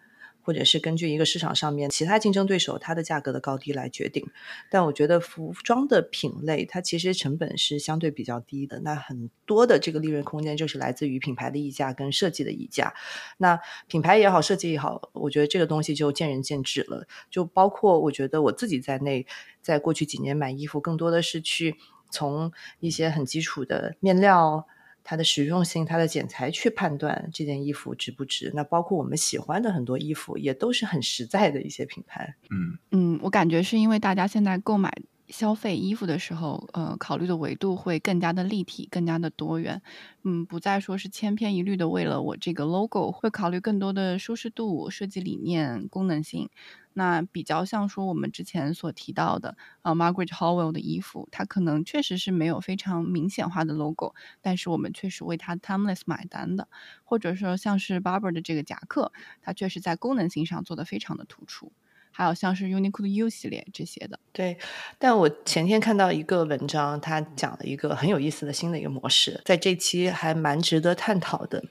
[SPEAKER 2] 或者是根据一个市场上面其他竞争对手它的价格的高低来决定，但我觉得服装的品类它其实成本是相对比较低的，那很多的这个利润空间就是来自于品牌的溢价跟设计的溢价。那品牌也好，设计也好，我觉得这个东西就见仁见智了。就包括我觉得我自己在内，在过去几年买衣服，更多的是去从一些很基础的面料。它的实用性、它的剪裁去判断这件衣服值不值。那包括我们喜欢的很多衣服，也都是很实在的一些品牌。
[SPEAKER 1] 嗯
[SPEAKER 3] 嗯，我感觉是因为大家现在购买消费衣服的时候，呃，考虑的维度会更加的立体、更加的多元。嗯，不再说是千篇一律的为了我这个 logo，会考虑更多的舒适度、设计理念、功能性。那比较像说我们之前所提到的，呃，Margaret Howell 的衣服，它可能确实是没有非常明显化的 logo，但是我们确实为它 timeless 买单的，或者说像是 Barber 的这个夹克，它确实在功能性上做的非常的突出。还有像是 Uniqlo U 系列这些的，
[SPEAKER 2] 对。但我前天看到一个文章，它讲了一个很有意思的新的一个模式，在这期还蛮值得探讨的。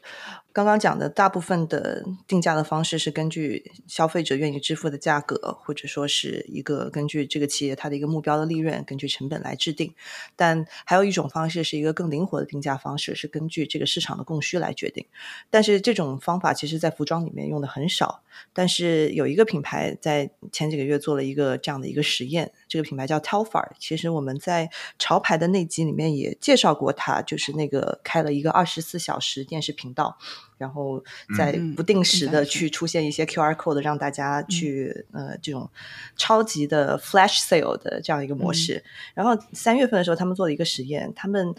[SPEAKER 2] 刚刚讲的大部分的定价的方式是根据消费者愿意支付的价格，或者说是一个根据这个企业它的一个目标的利润，根据成本来制定。但还有一种方式是一个更灵活的定价方式，是根据这个市场的供需来决定。但是这种方法其实在服装里面用的很少。但是有一个品牌在前几个月做了一个这样的一个实验，这个品牌叫 Telfar。其实我们在潮牌的那集里面也介绍过它，就是那个开了一个二十四小时电视频道。然后在不定时的去出现一些 QR code，让大家去呃这种超级的 flash sale 的这样一个模式。然后三月份的时候，他们做了一个实验，他们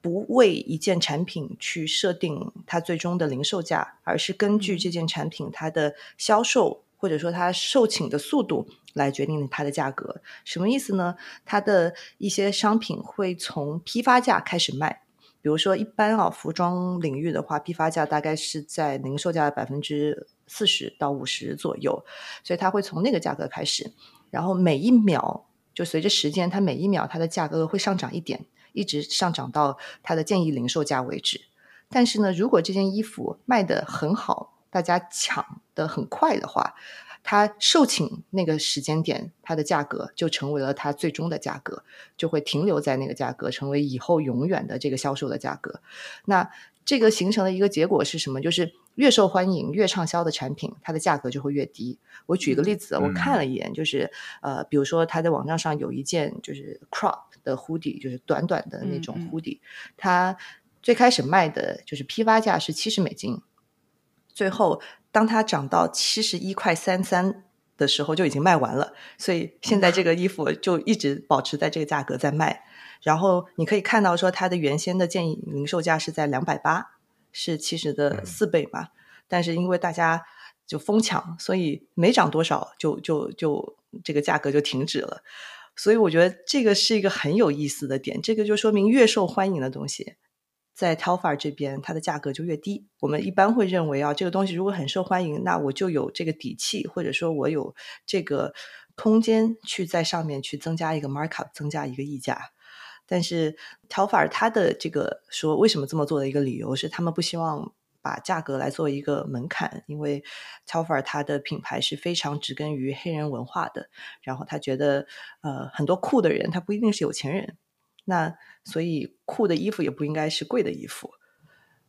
[SPEAKER 2] 不为一件产品去设定它最终的零售价，而是根据这件产品它的销售或者说它售罄的速度来决定它的价格。什么意思呢？它的一些商品会从批发价开始卖。比如说，一般啊，服装领域的话，批发价大概是在零售价的百分之四十到五十左右，所以它会从那个价格开始，然后每一秒就随着时间，它每一秒它的价格会上涨一点，一直上涨到它的建议零售价为止。但是呢，如果这件衣服卖的很好，大家抢的很快的话，它售罄那个时间点，它的价格就成为了它最终的价格，就会停留在那个价格，成为以后永远的这个销售的价格。那这个形成的一个结果是什么？就是越受欢迎、越畅销的产品，它的价格就会越低。我举一个例子，我看了一眼，就是呃，比如说它在网站上有一件就是 crop 的 hoodie，就是短短的那种 hoodie，它最开始卖的就是批发价是七十美金，最后。当它涨到七十一块三三的时候，就已经卖完了。所以现在这个衣服就一直保持在这个价格在卖。然后你可以看到，说它的原先的建议零售价是在两百八，是七十的四倍嘛。但是因为大家就疯抢，所以没涨多少，就就就这个价格就停止了。所以我觉得这个是一个很有意思的点。这个就说明越受欢迎的东西。在 Telfar 这边，它的价格就越低。我们一般会认为啊，这个东西如果很受欢迎，那我就有这个底气，或者说我有这个空间去在上面去增加一个 markup，增加一个溢价。但是 Telfar 它的这个说为什么这么做的一个理由是，他们不希望把价格来做一个门槛，因为 Telfar 它的品牌是非常植根于黑人文化的，然后他觉得呃很多酷的人他不一定是有钱人。那所以酷的衣服也不应该是贵的衣服，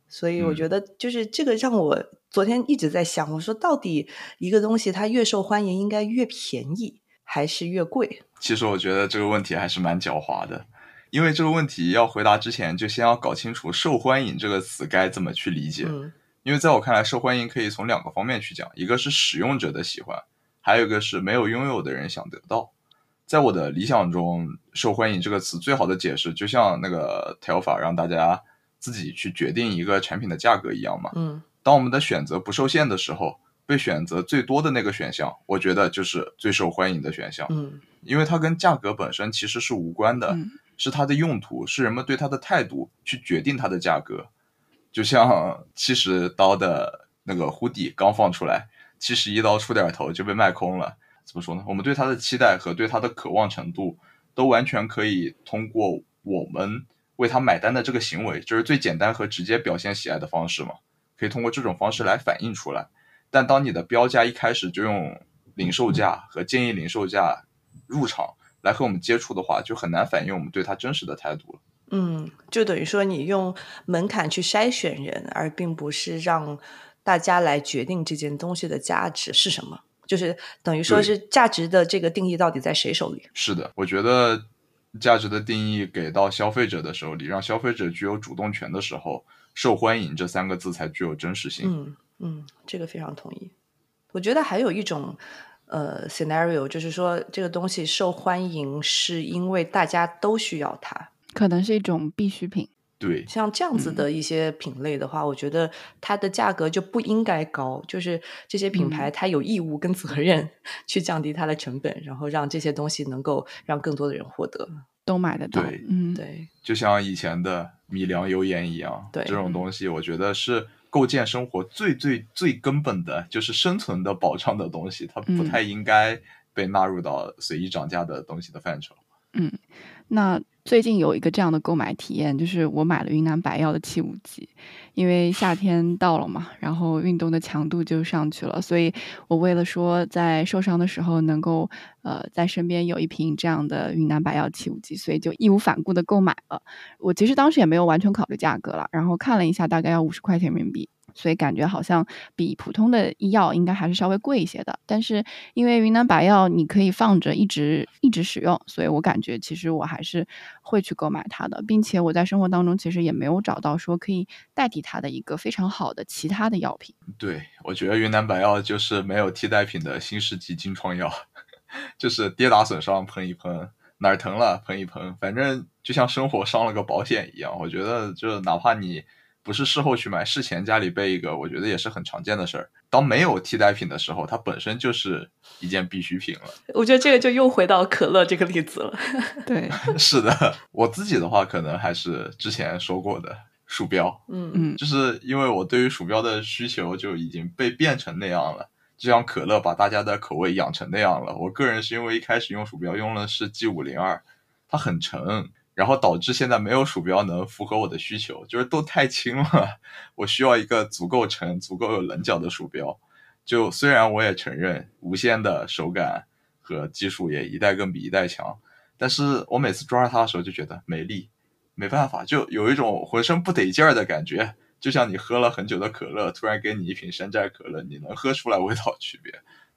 [SPEAKER 2] 所以我觉得就是这个让我昨天一直在想，我说到底一个东西它越受欢迎应该越便宜，还是越贵？
[SPEAKER 1] 其实我觉得这个问题还是蛮狡猾的，因为这个问题要回答之前，就先要搞清楚“受欢迎”这个词该怎么去理解。
[SPEAKER 2] 嗯
[SPEAKER 1] 因为在我看来，受欢迎可以从两个方面去讲，一个是使用者的喜欢，还有一个是没有拥有的人想得到。在我的理想中，“受欢迎”这个词最好的解释，就像那个 Telfa 让大家自己去决定一个产品的价格一样嘛。
[SPEAKER 2] 嗯
[SPEAKER 1] 当我们的选择不受限的时候，被选择最多的那个选项，我觉得就是最受欢迎的选项，
[SPEAKER 2] 嗯
[SPEAKER 1] 因为它跟价格本身其实是无关的，
[SPEAKER 3] 嗯
[SPEAKER 1] 是它的用途，是人们对它的态度去决定它的价格。就像七十刀的那个 hoodie 刚放出来，七十一刀出点头就被卖空了。怎么说呢？我们对它的期待和对它的渴望程度，都完全可以通过我们为它买单的这个行为，就是最简单和直接表现喜爱的方式嘛，可以通过这种方式来反映出来。但当你的标价一开始就用零售价和建议零售价入场来和我们接触的话，就很难反映我们对它真实的态度了。
[SPEAKER 2] 嗯，就等于说你用门槛去筛选人，而并不是让大家来决定这件东西的价值是什么。就是等于说是价值的这个定义到底在谁手里？
[SPEAKER 1] 是的，我觉得价值的定义给到消费者的手里，让消费者具有主动权的时候，受欢迎这三个字才具有真实性。
[SPEAKER 2] 嗯嗯，这个非常同意。我觉得还有一种呃 scenario，就是说这个东西受欢迎是因为大家都需要它。
[SPEAKER 3] 可能是一种必需品。
[SPEAKER 1] 对，
[SPEAKER 2] 像这样子的一些品类的话，我觉得它的价格就不应该高。就是这些品牌，它有义务跟责任去降低它的成本，然后让这些东西能够让更多的人获得。
[SPEAKER 3] 都买得到，
[SPEAKER 1] 对
[SPEAKER 3] 嗯，
[SPEAKER 2] 对，
[SPEAKER 1] 就像以前的米粮油盐一样，
[SPEAKER 2] 对
[SPEAKER 1] 这种东西，我觉得是构建生活最最最根本的，就是生存的保障的东西，它不
[SPEAKER 3] 嗯
[SPEAKER 1] 太应该被纳入到随意涨价的东西的范畴。
[SPEAKER 3] 嗯那最近有一个这样的购买体验，就是我买了云南白药的七五级，因为夏天到了嘛，然后运动的强度就上去了，所以我为了说在受伤的时候能够呃在身边有一瓶这样的云南白药七五级，所以就义无反顾的购买了。我其实当时也没有完全考虑价格了，然后看了一下，大概要五十块钱人民币。所以感觉好像比普通的医药应该还是稍微贵一些的，但是因为云南白药你可以放着一直一直使用，所以我感觉其实我还是会去购买它的，并且我在生活当中其实也没有找到说可以代替它的一个非常好的其他的药品。
[SPEAKER 1] 对，我觉得云南白药就是没有替代品的新世纪金创药，*laughs* 就是跌打损伤喷一喷，哪儿疼了喷一喷，反正就像生活伤了个保险一样。我觉得，就是哪怕你不是事后去买，事前家里备一个，我觉得也是很常见的事儿。当没有替代品的时候，它本身就是一件必需品了。*laughs*
[SPEAKER 2] 我觉得这个就又回到可乐这个例子了。*laughs*
[SPEAKER 3] 对，*laughs*
[SPEAKER 1] 是的，我自己的话，可能还是之前说过的鼠标，
[SPEAKER 2] 嗯
[SPEAKER 3] 嗯
[SPEAKER 1] 就是因为我对于鼠标的需求就已经被变成那样了，就像可乐把大家的口味养成那样了。我个人是因为一开始用鼠标用的是 G 五零二，它很沉，然后导致现在没有鼠标能符合我的需求，就是都太轻了，我需要一个足够沉、足够有棱角的鼠标。就虽然我也承认无线的手感和技术也一代更比一代强，但是我每次抓着它的时候就觉得没力，没办法，就有一种浑身不得劲儿的感觉，就像你喝了很久的可乐，突然给你一瓶山寨可乐，你能喝出来味道区别。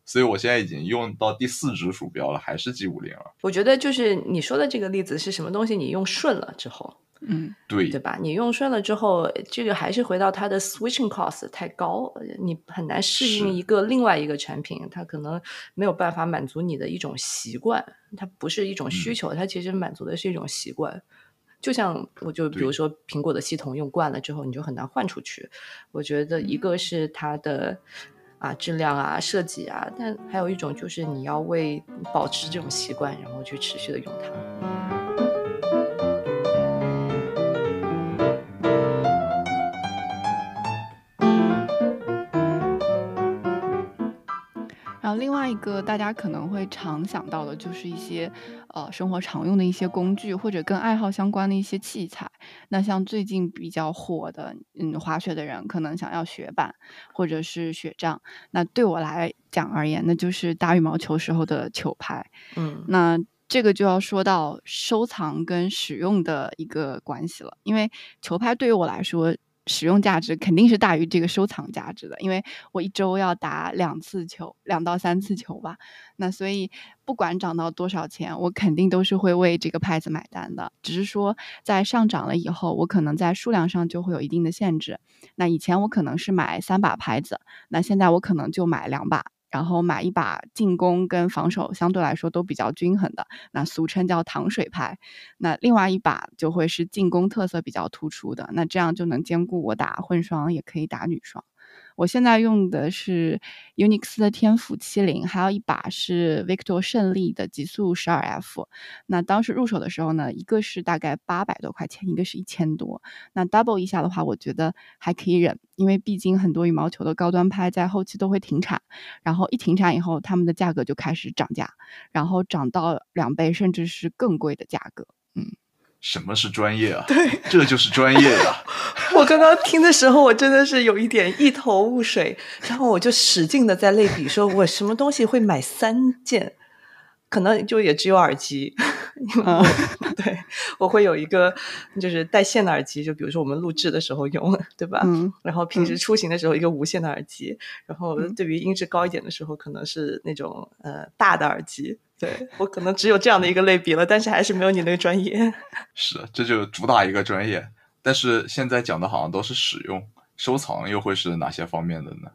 [SPEAKER 1] 所以我现在已经用到第四只鼠标了，还是 G 五零二。
[SPEAKER 2] 我觉得就是你说的这个例子是什么东西？你用顺了之后，
[SPEAKER 3] 嗯
[SPEAKER 1] 对
[SPEAKER 2] 对吧？你用顺了之后，这个还是回到它的 switching cost 太高，你很难适应一个另外一个产品，它可能没有办法满足你的一种习惯，它不是一种需求，它其实满足的是一种习惯。就像我就比如说苹果的系统用惯了之后，你就很难换出去。我觉得一个是它的啊质量啊设计啊，但还有一种就是你要为保持这种习惯，然后去持续的用它。
[SPEAKER 3] 然后另外一个大家可能会常想到的就是一些呃生活常用的一些工具，或者跟爱好相关的一些器材。那像最近比较火的，嗯，滑雪的人可能想要雪板或者是雪杖。那对我来讲而言，那就是打羽毛球时候的球拍。
[SPEAKER 2] 嗯
[SPEAKER 3] 那这个就要说到收藏跟使用的一个关系了，因为球拍对于我来说，使用价值肯定是大于这个收藏价值的，因为我一周要打两次球，两到三次球吧。那所以不管涨到多少钱，我肯定都是会为这个拍子买单的。只是说在上涨了以后，我可能在数量上就会有一定的限制。那以前我可能是买三把拍子，那现在我可能就买两把。然后买一把进攻跟防守相对来说都比较均衡的，那俗称叫糖水牌。那另外一把就会是进攻特色比较突出的，那这样就能兼顾我打混双也可以打女双。我现在用的是 Unix 的天府七零，还有一把是 Victor 胜利的极速十二 F。那当时入手的时候呢，一个是大概八百多块钱，一个是一千多。那 double 一下的话，我觉得还可以忍，因为毕竟很多羽毛球的高端拍在后期都会停产，然后一停产以后，他们的价格就开始涨价，然后涨到两倍甚至是更贵的价格。嗯。
[SPEAKER 1] 什么是专业啊？
[SPEAKER 2] 对，
[SPEAKER 1] 这就是专业呀！*laughs*
[SPEAKER 2] 我刚刚听的时候，我真的是有一点一头雾水，然后我就使劲的在类比，说我什么东西会买三件，可能就也只有耳机。*laughs* 嗯，*laughs* 对，我会有一个就是带线的耳机，就比如说我们录制的时候用，对吧？嗯。然后平时出行的时候一个无线的耳机，然后对于音质高一点的时候，可能是那种呃大的耳机。对我可能只有这样的一个类比了，但是还是没有你那个专业。*laughs*
[SPEAKER 1] 是，这就主打一个专业。但是现在讲的好像都是使用，收藏又会是哪些方面的呢？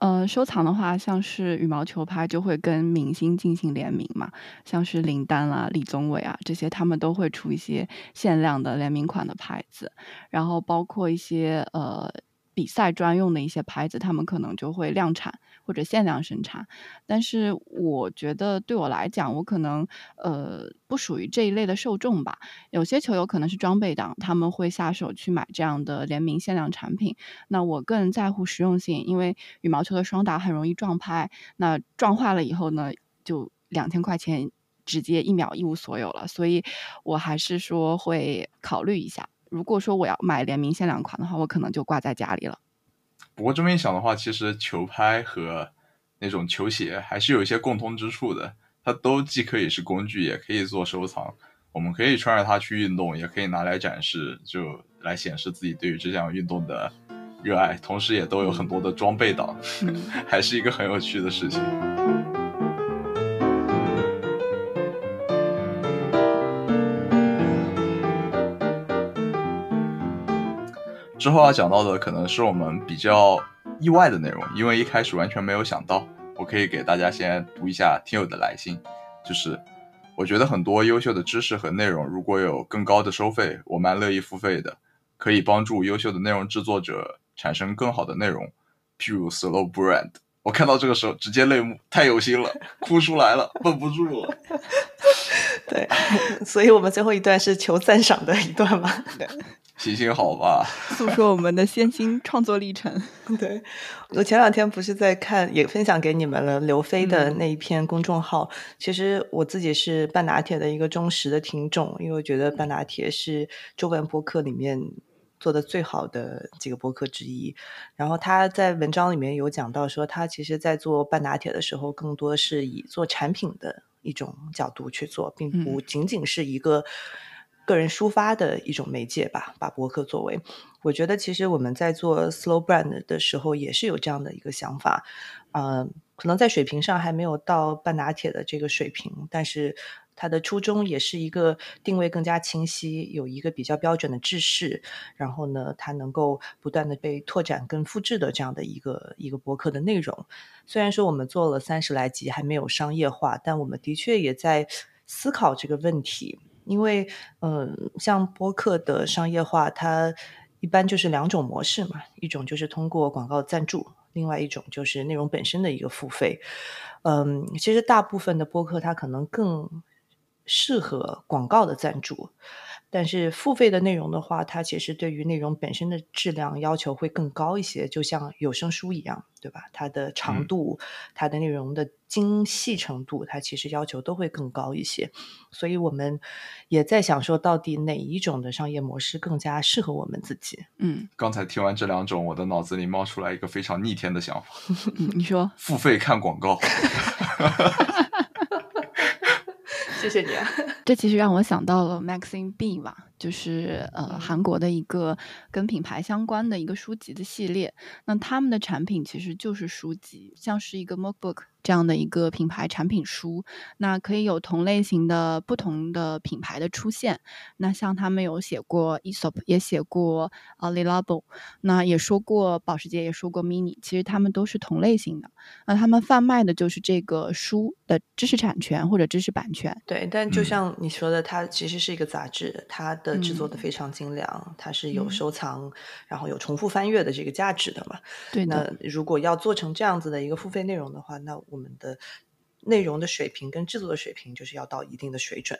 [SPEAKER 3] 呃，收藏的话，像是羽毛球拍就会跟明星进行联名嘛，像是林丹啦、李宗伟啊这些，他们都会出一些限量的联名款的牌子，然后包括一些呃。比赛专用的一些牌子，他们可能就会量产或者限量生产。但是我觉得对我来讲，我可能呃不属于这一类的受众吧。有些球友可能是装备党，他们会下手去买这样的联名限量产品。那我更在乎实用性，因为羽毛球的双打很容易撞拍，那撞坏了以后呢，就两千块钱直接一秒一无所有了。所以我还是说会考虑一下。如果说我要买联名限量款的话，我可能就挂在家里了。
[SPEAKER 1] 不过这么一想的话，其实球拍和那种球鞋还是有一些共通之处的。它都既可以是工具，也可以做收藏。我们可以穿着它去运动，也可以拿来展示，就来显示自己对于这项运动的热爱。同时，也都有很多的装备党，*laughs* 还是一个很有趣的事情。之后要讲到的可能是我们比较意外的内容，因为一开始完全没有想到。我可以给大家先读一下听友的来信，就是我觉得很多优秀的知识和内容，如果有更高的收费，我蛮乐意付费的，可以帮助优秀的内容制作者产生更好的内容，譬如 Slow Brand。我看到这个时候直接泪目，太有心了，哭出来了，绷不住了。*laughs*
[SPEAKER 2] 对，所以我们最后一段是求赞赏的一段嘛？*laughs* 对。
[SPEAKER 1] 行行好吧，
[SPEAKER 3] 诉说我们的先心创作历程。*laughs*
[SPEAKER 2] 对我前两天不是在看，也分享给你们了刘飞的那一篇公众号。其实我自己是半拿铁的一个忠实的听众，因为我觉得半拿铁是中文播客里面做的最好的几个播客之一。然后他在文章里面有讲到说，他其实在做半拿铁的时候，更多是以做产品的一种角度去做，并不仅仅是一个。个人抒发的一种媒介吧，把博客作为，我觉得其实我们在做 slow brand 的时候也是有这样的一个想法，呃，可能在水平上还没有到半拿铁的这个水平，但是它的初衷也是一个定位更加清晰，有一个比较标准的制式，然后呢，它能够不断的被拓展跟复制的这样的一个一个博客的内容。虽然说我们做了三十来集还没有商业化，但我们的确也在思考这个问题。因为，嗯，像播客的商业化，它一般就是两种模式嘛，一种就是通过广告赞助，另外一种就是内容本身的一个付费。嗯，其实大部分的播客它可能更适合广告的赞助。但是付费的内容的话，它其实对于内容本身的质量要求会更高一些，就像有声书一样，对吧？它的长度、它的内容的精细程度，它其实要求都会更高一些。所以我们也在想说，到底哪一种的商业模式更加适合我们自己？
[SPEAKER 3] 嗯，
[SPEAKER 1] 刚才听完这两种，我的脑子里冒出来一个非常逆天的想法。
[SPEAKER 3] 你说，
[SPEAKER 1] 付费看广告。*laughs*
[SPEAKER 2] 谢谢你啊。*laughs*
[SPEAKER 3] 这其实让我想到了 Maxine B 吧，就是呃
[SPEAKER 2] 嗯
[SPEAKER 3] 韩国的一个跟品牌相关的一个书籍的系列。那他们的产品其实就是书籍，像是一个 Mookbook 这样的一个品牌产品书。那可以有同类型的不同的品牌的出现。那像他们有写过 Aesop，也写过 Alilabo，那也说过保时捷，也说过 Mini，其实他们都是同类型的。那他们贩卖的就是这个书的知识产权或者知识版权。
[SPEAKER 2] 对，但就
[SPEAKER 1] 嗯
[SPEAKER 2] 像你说的，它其实是一个杂志，它的制作的
[SPEAKER 3] 嗯
[SPEAKER 2] 非常精良，它是有
[SPEAKER 3] 嗯
[SPEAKER 2] 收藏，然后有重复翻阅的这个价值的嘛。
[SPEAKER 3] 对的，
[SPEAKER 2] 那如果要做成这样子的一个付费内容的话，那我们的内容的水平跟制作的水平就是要到一定的水准。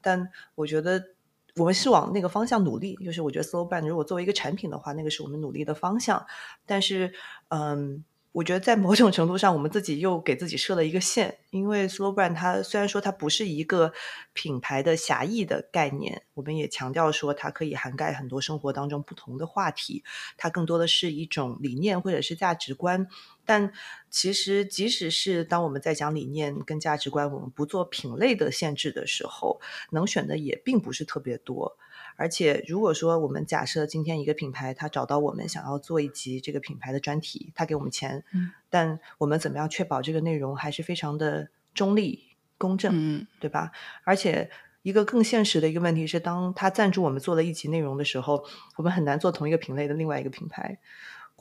[SPEAKER 2] 但我觉得我们是往那个方向努力，就是我觉得 Slow Brand 如果作为一个产品的话，那个是我们努力的方向。但是，嗯。我觉得在某种程度上，我们自己又给自己设了一个线，因为 Slow Brand 它虽然说它不是一个品牌的狭义的概念，我们也强调说它可以涵盖很多生活当中不同的话题，它更多的是一种理念或者是价值观。但其实，即使是当我们在讲理念跟价值观，我们不做品类的限制的时候，能选的也并不是特别多。而且，如果说我们假设今天一个品牌，他找到我们想要做一集这个品牌的专题，他给我们钱，
[SPEAKER 3] 嗯
[SPEAKER 2] 但我们怎么样确保这个内容还是非常的中立、公正，
[SPEAKER 3] 嗯
[SPEAKER 2] 对吧？而且，一个更现实的一个问题是，当他赞助我们做了一集内容的时候，我们很难做同一个品类的另外一个品牌。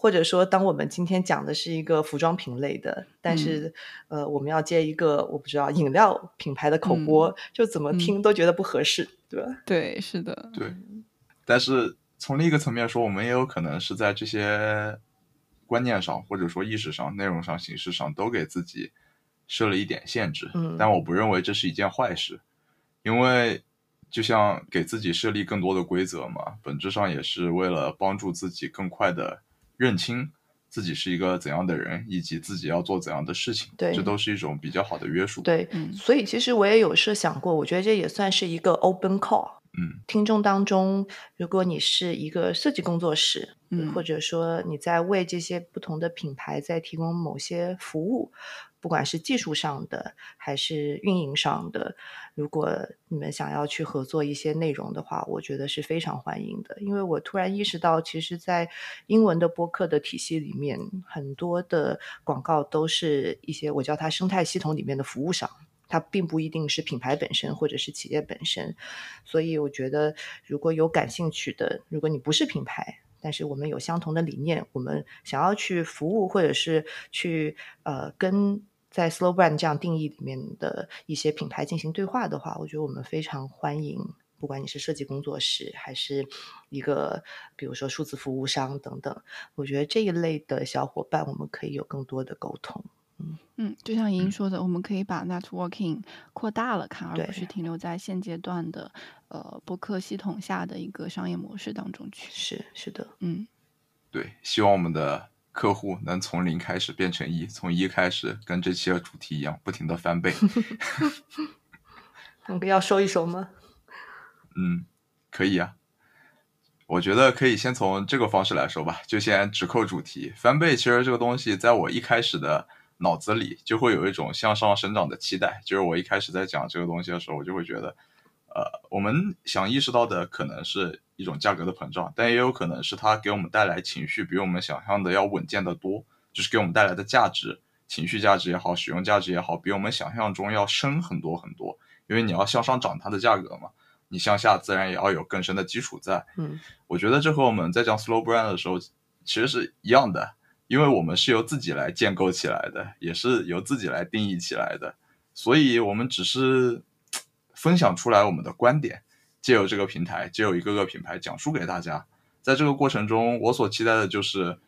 [SPEAKER 2] 或者说，当我们今天讲的是一个服装品类的，但是、呃，我们要接一个我不知道饮料品牌的口播，就怎么听都觉得不合适，对吧？
[SPEAKER 3] 对，是的，
[SPEAKER 1] 对，但是从另一个层面说，我们也有可能是在这些观念上，或者说意识上、内容上、形式上，都给自己设了一点限制。
[SPEAKER 2] 嗯
[SPEAKER 1] 但我不认为这是一件坏事，因为就像给自己设立更多的规则嘛，本质上也是为了帮助自己更快的认清自己是一个怎样的人，以及自己要做怎样的事情。
[SPEAKER 2] 对
[SPEAKER 1] 这都是一种比较好的约束。，
[SPEAKER 2] 对，
[SPEAKER 3] 嗯
[SPEAKER 2] 所以其实我也有设想过，我觉得这也算是一个 open call。
[SPEAKER 1] 嗯
[SPEAKER 2] 听众当中，如果你是一个设计工作室，
[SPEAKER 3] 嗯
[SPEAKER 2] 或者说你在为这些不同的品牌在提供某些服务，不管是技术上的还是运营上的，如果你们想要去合作一些内容的话，我觉得是非常欢迎的。因为我突然意识到，其实，在英文的播客的体系里面，很多的广告都是一些我叫它生态系统里面的服务商。它并不一定是品牌本身或者是企业本身，所以我觉得如果有感兴趣的，如果你不是品牌，但是我们有相同的理念，我们想要去服务或者是去呃跟在 Slow Brand 这样定义里面的一些品牌进行对话的话，我觉得我们非常欢迎。不管你是设计工作室，还是一个比如说数字服务商等等，我觉得这一类的小伙伴，我们可以有更多的沟通。
[SPEAKER 3] 嗯，就像莹莹说的，我们可以把 networking 扩大了看，而不是停留在现阶段的呃博客系统下的一个商业模式当中去。
[SPEAKER 2] 是是的，
[SPEAKER 3] 嗯
[SPEAKER 1] 对，希望我们的客户能从零开始变成一，从一开始跟这期的主题一样，不停的翻倍。*laughs*
[SPEAKER 2] 我们要收一收吗？*laughs*
[SPEAKER 1] 嗯，可以啊。我觉得可以先从这个方式来说吧，就先直扣主题。翻倍其实这个东西，在我一开始的脑子里就会有一种向上生长的期待。就是我一开始在讲这个东西的时候，我就会觉得，呃，我们想意识到的可能是一种价格的膨胀，但也有可能是它给我们带来情绪比我们想象的要稳健的多，就是给我们带来的价值，情绪价值也好，使用价值也好，比我们想象中要深很多很多。因为你要向上涨它的价格嘛，你向下自然也要有更深的基础在。
[SPEAKER 2] 嗯
[SPEAKER 1] 我觉得这和我们在讲 slow brand 的时候其实是一样的，因为我们是由自己来建构起来的，也是由自己来定义起来的，所以我们只是分享出来我们的观点，借由这个平台，借由一个个品牌讲述给大家。在这个过程中，我所期待的就是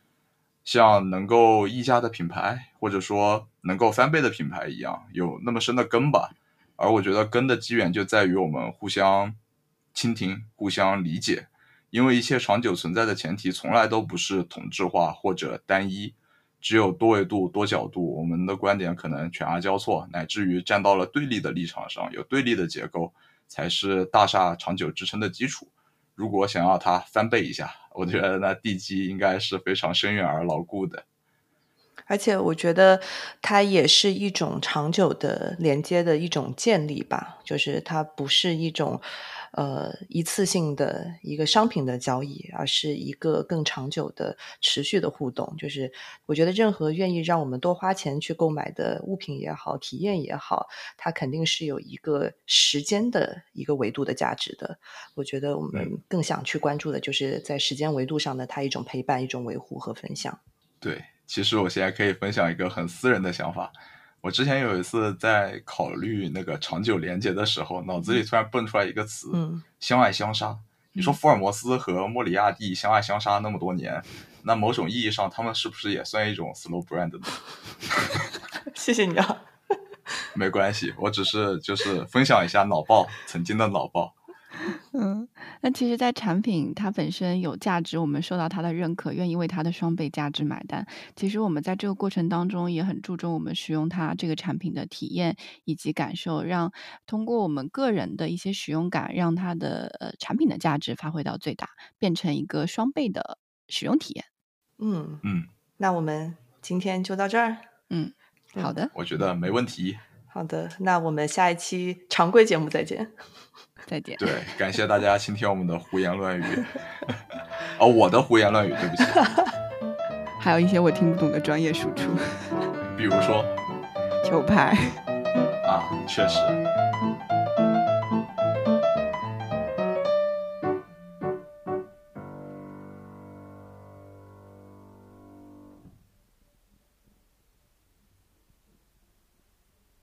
[SPEAKER 1] 像能够溢价的品牌，或者说能够翻倍的品牌一样，有那么深的根吧。而我觉得根的机缘就在于我们互相倾听、互相理解，因为一切长久存在的前提从来都不是同质化或者单一，只有多维度、多角度，我们的观点可能犬牙交错，乃至于站到了对立的立场上，有对立的结构，才是大厦长久支撑的基础。如果想要它翻倍一下，我觉得那地基应该是非常深远而牢固的。
[SPEAKER 2] 而且我觉得它也是一种长久的连接的一种建立吧，就是它不是一种呃一次性的一个商品的交易，而是一个更长久的持续的互动。就是我觉得任何愿意让我们多花钱去购买的物品也好，体验也好，它肯定是有一个时间的一个维度的价值的。我觉得我们更想去关注的就是在时间维度上的它一种陪伴、一种维护和分享。
[SPEAKER 1] 对。其实我现在可以分享一个很私人的想法。我之前有一次在考虑那个长久连接的时候，脑子里突然蹦出来一个词：相爱相杀。你说福尔摩斯和莫里亚蒂相爱相杀那么多年，那某种意义上，他们是不是也算一种 slow brand 呢？*laughs*
[SPEAKER 2] 谢谢你啊。*laughs*
[SPEAKER 1] 没关系，我只是就是分享一下脑爆曾经的脑爆。
[SPEAKER 3] 嗯，那其实，在产品它本身有价值，我们受到它的认可，愿意为它的双倍价值买单。其实我们在这个过程当中也很注重我们使用它这个产品的体验以及感受，让通过我们个人的一些使用感，让它的呃产品的价值发挥到最大，变成一个双倍的使用体验。
[SPEAKER 2] 嗯
[SPEAKER 1] 嗯，
[SPEAKER 2] 那我们今天就到这儿。
[SPEAKER 3] 嗯，好的，
[SPEAKER 1] 我觉得没问题。
[SPEAKER 2] 好的，那我们下一期常规节目再见。*laughs*
[SPEAKER 3] 再见。
[SPEAKER 1] 对，感谢大家倾听我们的胡言乱语。*laughs* 哦，我的胡言乱语，对不起。*laughs*
[SPEAKER 3] 还有一些我听不懂的专业输出，
[SPEAKER 1] 比如说
[SPEAKER 3] 球拍。
[SPEAKER 1] 啊，确实。